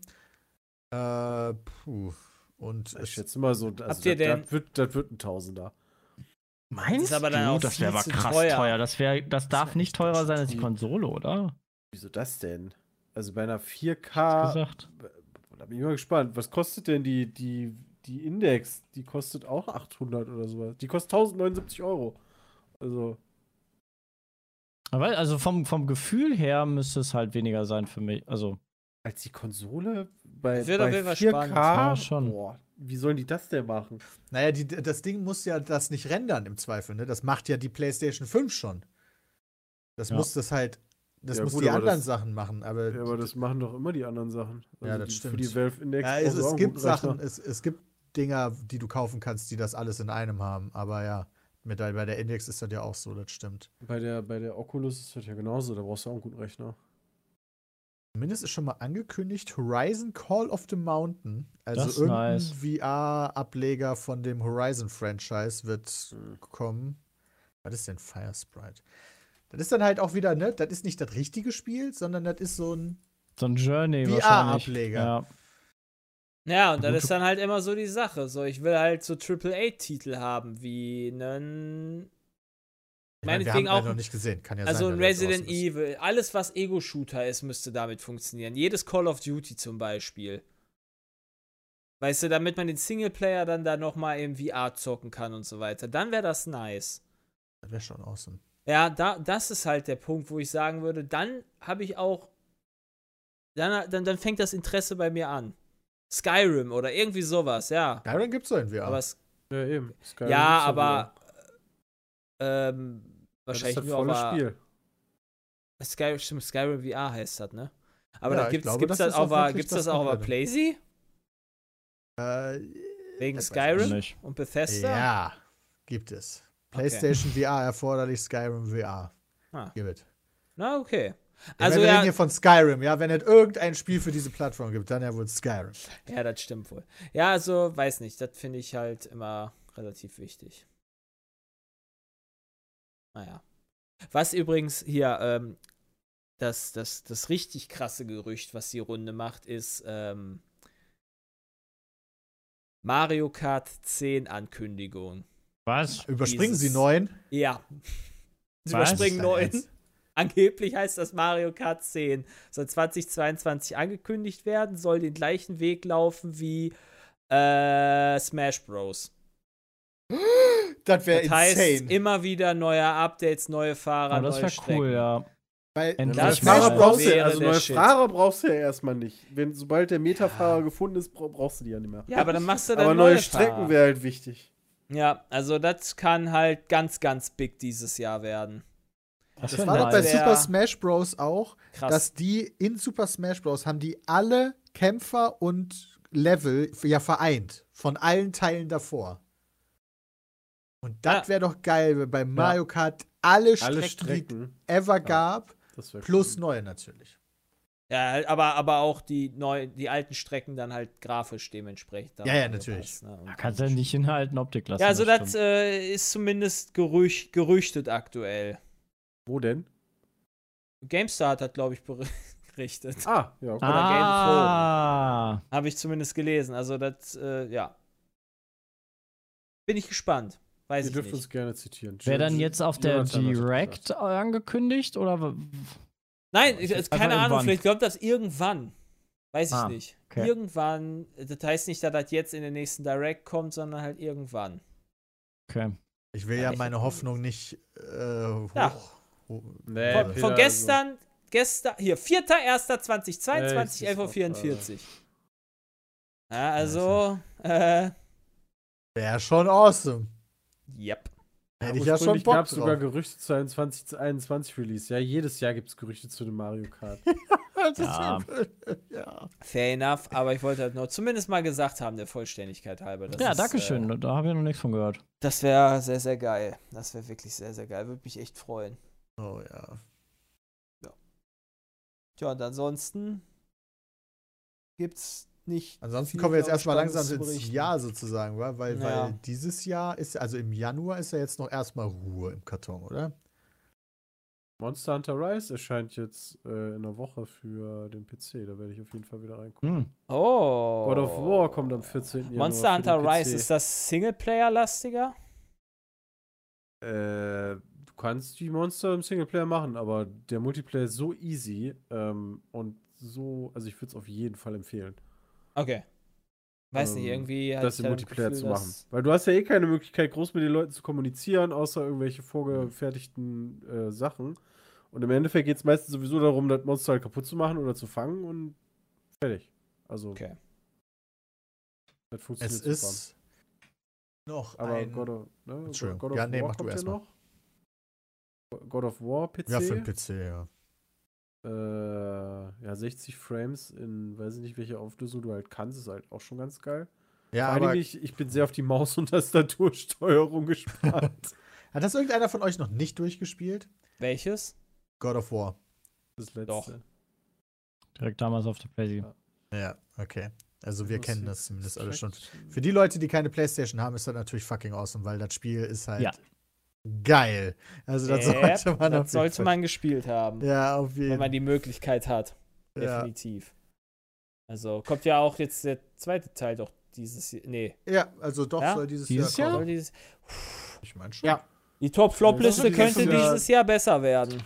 Äh, puh. Und Ich es, schätze mal so, also Habt ihr das, denn- das, wird, das wird ein Tausender. Meinst aber dann du? auch Das wäre aber krass teuer. teuer. Das, wär, das darf wär nicht teurer sein als die. Konsole, oder? Wieso das denn? Also bei einer Hast 4K. gesagt. Da bin ich mal gespannt. Was kostet denn die, die, die Index? Die kostet auch 800 oder sowas. Die kostet 1079 Euro. Also, Aber also vom, vom Gefühl her müsste es halt weniger sein für mich. Also, als die Konsole bei, Das bei jeden Fall 4K. spannend. Ja, schon. Boah, wie sollen die das denn machen? naja, die, das Ding muss ja das nicht rendern im Zweifel, ne? Das macht ja die PlayStation 5 schon. Das Ja. muss das halt, das Ja, muss gut, die anderen das- Sachen machen, aber, Ja, aber das machen doch immer die anderen Sachen. Also Ja, das die, stimmt. Für die Valve Index. ja, es, brauchst du auch es einen gibt guten Rechner. Sachen, es, es gibt Dinger, die du kaufen kannst, die das alles in einem haben, aber ja, mit der, bei der Index ist das ja auch so, das stimmt. Bei der, bei der Oculus ist das ja genauso. Da brauchst du auch einen guten Rechner. Zumindest ist schon mal angekündigt, Horizon Call of the Mountain. Also Das irgendein nice. VR-Ableger von dem Horizon-Franchise wird Hm. kommen. Was ist denn Fire Sprite? Das ist dann halt auch wieder, ne? Das ist nicht das richtige Spiel, sondern das ist so ein. So ein Journey. VR-Ableger. Ja. Ja, und Gute- ist dann halt immer so die Sache. So, ich will halt so AAA-Titel haben, wie einen. Meinetwegen haben auch noch nicht gesehen. Kann ja Also sein, ein Resident. Evil, alles was Ego-Shooter ist, müsste damit funktionieren. Jedes Call of Duty zum Beispiel. Weißt du, damit man den Singleplayer dann da nochmal im VR zocken kann und so weiter. Dann wäre das nice. Das wäre schon awesome. Ja, da, das ist halt der Punkt, wo ich sagen würde, dann habe ich auch. Dann, dann, dann fängt das Interesse bei mir an. Skyrim oder irgendwie sowas, ja. Ja, dann gibt's so ein VR. Aber es, Ja, eben. Skyrim ja, aber. Ähm, Das ist wahrscheinlich das nur volle Spiel. Sky, stimmt, Skyrim VR heißt das, ne? Aber Ja, da gibt's, glaube, gibt's das das, auch wirklich gibt's das das auch komplette. PlayStation? Äh, Wegen Skyrim und Bethesda? Ja, gibt es. PlayStation VR erforderlich, Skyrim VR. Ah. Give it. Na, okay. Ja, Also wir reden ja, hier von Skyrim, ja. Wenn es irgendein Spiel für diese Plattform gibt, dann ja wohl Skyrim. ja, das stimmt wohl. Ja, also, weiß nicht, das finde ich halt immer relativ wichtig. Naja. Was übrigens hier, ähm, das, das, das richtig krasse Gerücht, was die Runde macht, ist ähm, Mario Kart 10 Ankündigung. Was? Überspringen Sie Dieses- neun. Ja. Sie Was? überspringen Dein 9. Ernst? Angeblich heißt das Mario Kart 10. Soll 2022 angekündigt werden, soll den gleichen Weg laufen wie äh, Smash Bros. Das wäre Das heißt, insane. immer wieder neue Updates, neue Fahrer, Aber das neue wäre Strecken. cool, ja. Weil Das mal Fahrer Bros. brauchst du ja, also neue Shit. Fahrer brauchst du ja erstmal nicht. Wenn, sobald der Meta-Fahrer gefunden ist, bra- brauchst du die ja nicht mehr. Ja, aber dann machst du dann aber neue Fahrer. Strecken wäre halt wichtig. Ja, also das kann halt ganz, ganz big dieses Jahr werden. Das wär war doch bei. Super Ja. Smash Bros. auch, Krass. dass die in Super Smash Bros. haben die alle Kämpfer und Level ja vereint. Von allen Teilen davor. Und das Ja. wäre doch geil, wenn bei Mario Kart alle Strecken, Alle die Strecken. es ever gab, Das plus cool. neue natürlich. ja, halt, aber, aber auch die, neu, die alten Strecken dann halt grafisch dementsprechend. Ja, ja, natürlich. Ne? Und- Da kannst du ja nicht in der alten Optik lassen. Ja, also das stimmt. äh, ist zumindest gerüch gerüchtet aktuell. Wo denn? GameStar hat das, glaube ich, berichtet. Ah, ja, okay. ah, Habe ich zumindest gelesen. Also das, äh, ja. Bin ich gespannt. Weiß Ihr ich dürft uns nicht. gerne zitieren. wäre dann jetzt auf der Jonathan Direct angekündigt oder Nein, Ist ich, jetzt keine Ahnung, irgendwann. vielleicht kommt das irgendwann. Weiß ich Ah, nicht. okay. Irgendwann, das heißt nicht, dass das jetzt in den nächsten Direct kommt, sondern halt irgendwann. okay. Ich will Ja, ja ich- meine Hoffnung nicht äh, hoch. Ja. hoch Nee, Von, Peter, von also- gestern, gestern, hier, 4.1.2022, Echt, 11.44 Uhr. Ja, also, äh, Wäre schon awesome. Yep. Hätte ich ja schon Ursprünglich Bock gab es sogar. Gerüchte zu einem 2021 Release. Ja, jedes Jahr gibt es Gerüchte zu dem Mario Kart. Ja. ja. Fair enough, aber ich wollte halt nur zumindest mal gesagt haben, der Vollständigkeit halber. Das ja, ist, danke schön. Äh, da habe ich noch nichts von gehört. das wäre sehr, sehr geil. Das wäre wirklich sehr, sehr geil. Würde mich echt freuen. Oh ja. Tja, und ansonsten gibt's nicht. Ansonsten kommen wir jetzt erstmal langsam ins. Jahr sozusagen, wa? weil, Ja. weil dieses Jahr ist, also im Januar ist ja jetzt noch erstmal Ruhe im Karton, oder? Monster Hunter Rise erscheint jetzt äh, in einer Woche für den PC. Da werde ich auf jeden Fall wieder reingucken. Hm. Oh. God of War kommt am 14. Januar. Monster für Hunter den Rise, PC. ist das Singleplayer-lastiger? Äh, du kannst die Monster im Singleplayer machen, aber der Multiplayer ist so easy ähm, und so, also ich würde es auf jeden Fall empfehlen, Okay. Weiß nicht, Ähm, irgendwie. das im Multiplayer Gefühl, zu machen. Weil du hast ja eh keine Möglichkeit, groß mit den Leuten zu kommunizieren, außer irgendwelche vorgefertigten äh, Sachen. Und im Endeffekt geht es meistens sowieso darum, das Monster halt kaputt zu machen oder zu fangen und fertig. Also, Okay. das funktioniert Es super. ist noch Aber ein. God of, ne? God of Ja, nee, War mach du kommt ja erst mal. noch. God of War PC. ja, für den PC, ja. Äh, ja, 60 Frames in, weiß ich nicht, welche Auflösung du halt kannst, ist halt auch schon ganz geil. Ja, Vor allem, aber ich, ich bin sehr auf die Maus- und Tastatursteuerung gespannt. hat das irgendeiner von euch noch nicht durchgespielt? Welches? God of War. Das letzte. Doch. Direkt damals auf der PlayStation. Ja, okay. Also wir kennen das zumindest alle schon. Für die Leute, die keine Playstation haben, ist das natürlich fucking awesome, weil das Spiel ist halt Ja. Geil. Also das Yep, sollte man das sollte Fall- man gespielt haben, Ja, auf wenn jeden man die Möglichkeit hat. ja. Definitiv. Also kommt ja auch jetzt der zweite Teil doch dieses Jahr. Nee. ja, also doch Ja? soll dieses, Dieses Jahr kommen. dieses, Ich meine schon. Ja. die Top-Flop-Liste Das ist könnte dieses Jahr- dieses Jahr besser werden.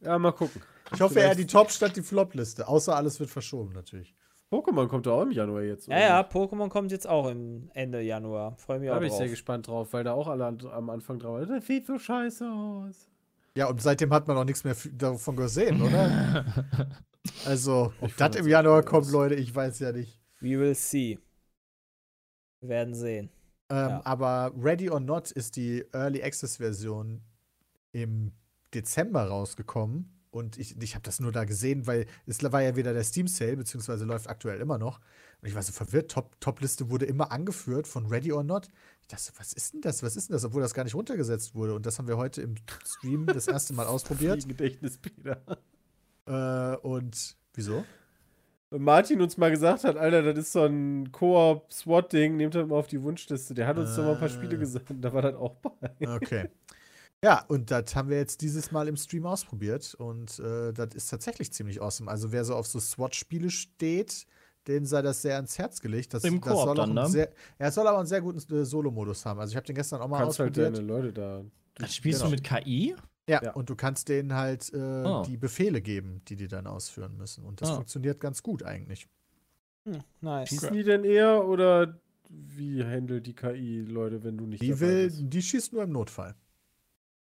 Ja, mal gucken. Ich hoffe eher die Top statt die Flop-Liste. Außer alles wird verschoben natürlich. Pokémon kommt doch auch im Januar jetzt. Ja, ja, Pokémon kommt jetzt auch im Ende Januar. Freue mich Da auch bin ich sehr gespannt drauf, weil da auch alle an, am Anfang drauf waren. Das sieht so scheiße aus. Ja, und seitdem hat man auch nichts mehr davon gesehen, oder? also, ob Ich das im Januar kommt. Leute, ich weiß ja nicht. We will see. Wir werden sehen. Ähm, Ja. Aber Ready or Not ist die Early Access Version im Dezember rausgekommen. Und ich, ich habe das nur da gesehen, weil es war ja wieder der Steam Sale, beziehungsweise läuft aktuell immer noch. Und ich war so verwirrt. Top- Top-Liste wurde immer angeführt von Ready or Not. Ich dachte, was ist denn das? Was ist denn das? Obwohl das gar nicht runtergesetzt wurde. Und das haben wir heute im Stream das erste Mal ausprobiert. Gedächtnis, Peter. Äh, und wieso? Martin uns mal gesagt hat, Alter, das ist so ein Koop-SWAT-Ding, nehmt das mal auf die Wunschliste. Der hat uns doch mal ein paar Spiele Äh. gesagt, da war das auch bei. Okay. Ja, und das haben wir jetzt dieses Mal im Stream ausprobiert und äh, das ist tatsächlich ziemlich awesome. Also wer so auf so SWAT-Spiele steht, den sei das sehr ans Herz gelegt. Das, Im das Koop soll auch dann, ne? sehr, Er soll aber einen sehr guten äh, Solo-Modus haben. Also ich habe den gestern auch Du mal kannst halt ausprobiert. deine Leute da. Das spielst Genau. du mit KI? ja, Ja. und du kannst denen halt äh, Oh. die Befehle geben, die die dann ausführen müssen. Und das Ah. funktioniert ganz gut eigentlich. Hm, nice. Schießen die denn eher oder wie handelt die KI Leute, wenn du nicht Die dabei will, bist? die schießt nur im Notfall.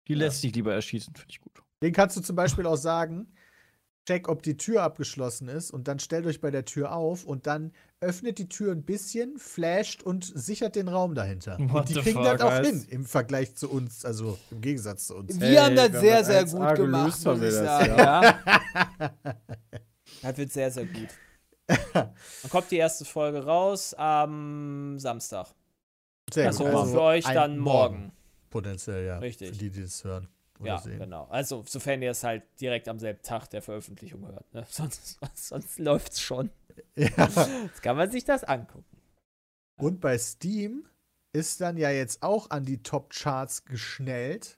Die lässt sich lieber erschießen, finde ich gut. Den kannst du zum Beispiel auch sagen, check, ob die Tür abgeschlossen ist und dann stellt euch bei der Tür auf und dann öffnet die Tür ein bisschen, flasht und sichert den Raum dahinter. What und die kriegen fuck, das auch hin im Vergleich zu uns, also im Gegensatz zu uns. Wir Hey, haben das wir sehr, haben sehr das gut 1A gemacht, muss ich das, sagen. Ja. das wird sehr, sehr gut. Dann kommt die erste Folge raus am Samstag. Sehr Also, gut. für euch ein dann morgen. Potenziell, ja. Richtig. Für die, die das hören oder Ja, sehen. genau. Also, sofern ihr es halt direkt am selben Tag der Veröffentlichung hört. Ne? Sonst, sonst läuft es schon. Ja. Jetzt kann man sich das angucken. Und bei Steam ist dann ja jetzt auch an die Top-Charts geschnellt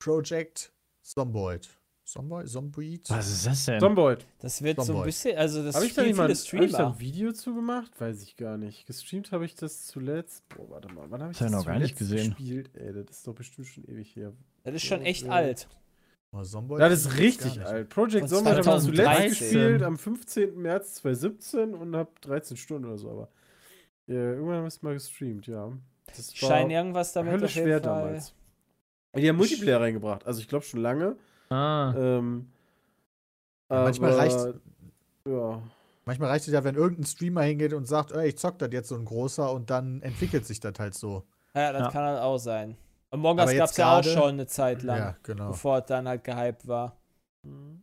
Project Zomboid. Zomboid? Zomboid? Was ist das denn? Zomboid. Das wird so ein Zomboid. bisschen, also das Habe ich da spielen nicht mal viele hab ich da Streamer. ein Video zu gemacht? Weiß ich gar nicht. Gestreamt habe ich das zuletzt. Boah, warte mal. Wann habe ich Das das noch gar nicht gesehen. gespielt? Ey, das ist doch bestimmt schon ewig her. Das ist schon echt Ja. alt. Oh, Zomboid das ist richtig alt. Project Zomboid habe ich 2013. zuletzt gespielt am 15. März 2017 und habe 13 Stunden oder so, aber ja, irgendwann haben wir es mal gestreamt, ja. Das Scheinen irgendwas damit Hölle auf jeden schwer Fall. damals. Die haben Multiplayer reingebracht, also ich glaube schon lange. Ah. Ähm, Ja, manchmal aber, reicht's- Ja. Manchmal reicht es ja, wenn irgendein Streamer hingeht und sagt, ey, ich zock das jetzt so ein großer und dann entwickelt sich das halt so. Ja, das Ja. kann halt auch sein. Among Us Aber jetzt gab es ja auch schon eine Zeit lang, Ja, genau. bevor es dann halt gehypt war.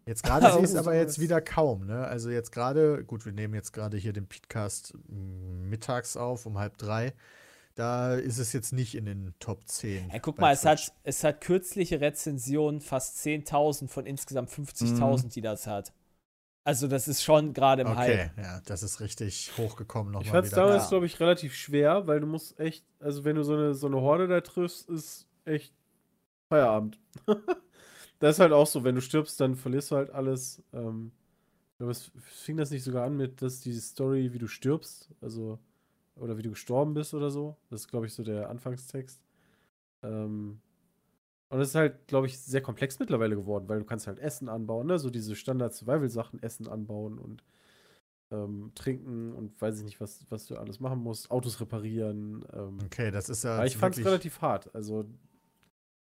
Jetzt gerade sehe ich es Oh, aber so jetzt wieder kaum, ne? Also jetzt gerade, gut, wir nehmen jetzt gerade hier den Podcast mittags auf, um halb drei. Da ist es jetzt nicht in den Top 10. Ja, guck mal, es Twitch. hat, es hat kürzliche Rezensionen, fast 10.000 von insgesamt 50.000, die das hat. Also das ist schon gerade im Okay, Hype. ja, das ist richtig hochgekommen Ich nochmal fand es damals, Ja. glaube ich, relativ schwer, weil du musst echt, also wenn du so eine, so eine Horde da triffst, ist echt Feierabend. das ist halt auch so, wenn du stirbst, dann verlierst du halt alles. Ähm, ich glaube, es fing das nicht sogar an mit, dass die Story, wie du stirbst, also, oder wie du gestorben bist oder so. Das ist, glaube ich, so der Anfangstext. Ähm, und es ist halt, glaube ich, sehr komplex mittlerweile geworden, weil du kannst halt Essen anbauen, ne? So diese Standard-Survival-Sachen, Essen anbauen und ähm, trinken und weiß ich nicht, was, was du alles machen musst. Autos reparieren. Ähm. Okay, das ist ja. Aber ich fand es relativ hart. Also,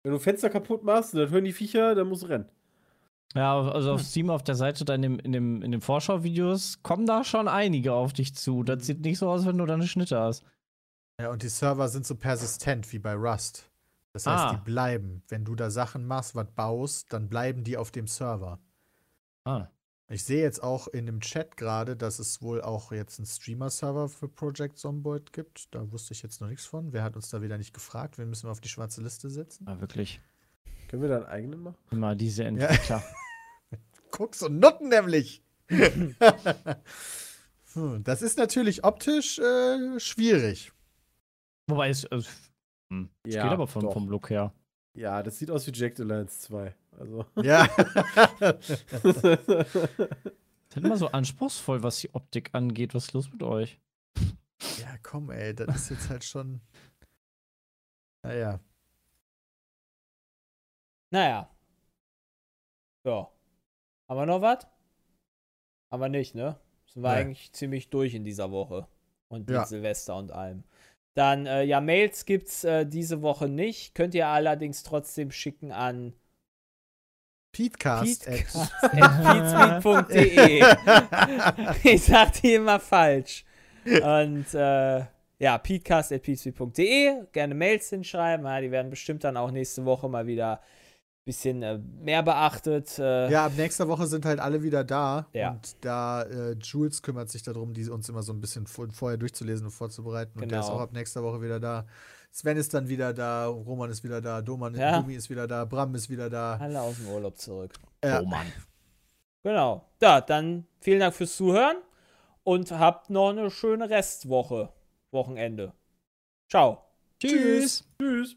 wenn du Fenster kaputt machst und dann hören die Viecher, dann musst du rennen. Ja, also auf Hm. Steam auf der Seite, da in, dem, in, dem, in den Vorschauvideos, kommen da schon einige auf dich zu. Das sieht nicht so aus, wenn du da eine Schnitte hast. Ja, und die Server sind so persistent wie bei Rust. Das heißt, Ah. die bleiben. Wenn du da Sachen machst, was baust, dann bleiben die auf dem Server. Ah. Ich sehe jetzt auch in dem Chat gerade, dass es wohl auch jetzt einen Streamer-Server für Project Zomboid gibt. Da wusste ich jetzt noch nichts von. Wer hat uns da wieder nicht gefragt? Wen müssen wir auf die schwarze Liste setzen? ah, wirklich. Können wir da einen eigenen machen? Immer diese Entwickler. Guck, so Nutten nämlich. Hm, Das ist natürlich optisch äh, schwierig. Wobei es. Also, hm, es Ja, geht aber vom, vom Look her. Ja, das sieht aus wie Jack Alliance 2. Also. Ja. Das ist immer so anspruchsvoll, was die Optik angeht. Was ist los mit euch? ja, komm, ey, das ist jetzt halt schon. Naja. Naja. Ja. Haben wir noch was? Haben wir nicht, ne? Sind wir Nee. eigentlich ziemlich durch in dieser Woche. Und mit Ja. Silvester und allem. Dann, äh, ja, Mails gibt's äh, diese Woche nicht. Könnt ihr allerdings trotzdem schicken an Petecast. peatcast.de. ich sag die immer falsch. Und äh, ja, peatcast.peatspeed.de. Gerne Mails hinschreiben. Ja, die werden bestimmt dann auch nächste Woche mal wieder bisschen äh, mehr beachtet. Äh, Ja, ab nächster Woche sind halt alle wieder da. Ja. Und da äh, Jules kümmert sich darum, die uns immer so ein bisschen vor, vorher durchzulesen und vorzubereiten. Und der ist Genau. auch ab nächster Woche wieder da. Sven ist dann wieder da, Roman ist wieder da, Doman, Ja. Dumi ist wieder da, Bram ist wieder da. Alle aus dem Urlaub zurück. Ja. Oh Mann. Genau. Ja, dann vielen Dank fürs Zuhören und habt noch eine schöne Restwoche. Wochenende. Ciao. Tschüss. Tschüss.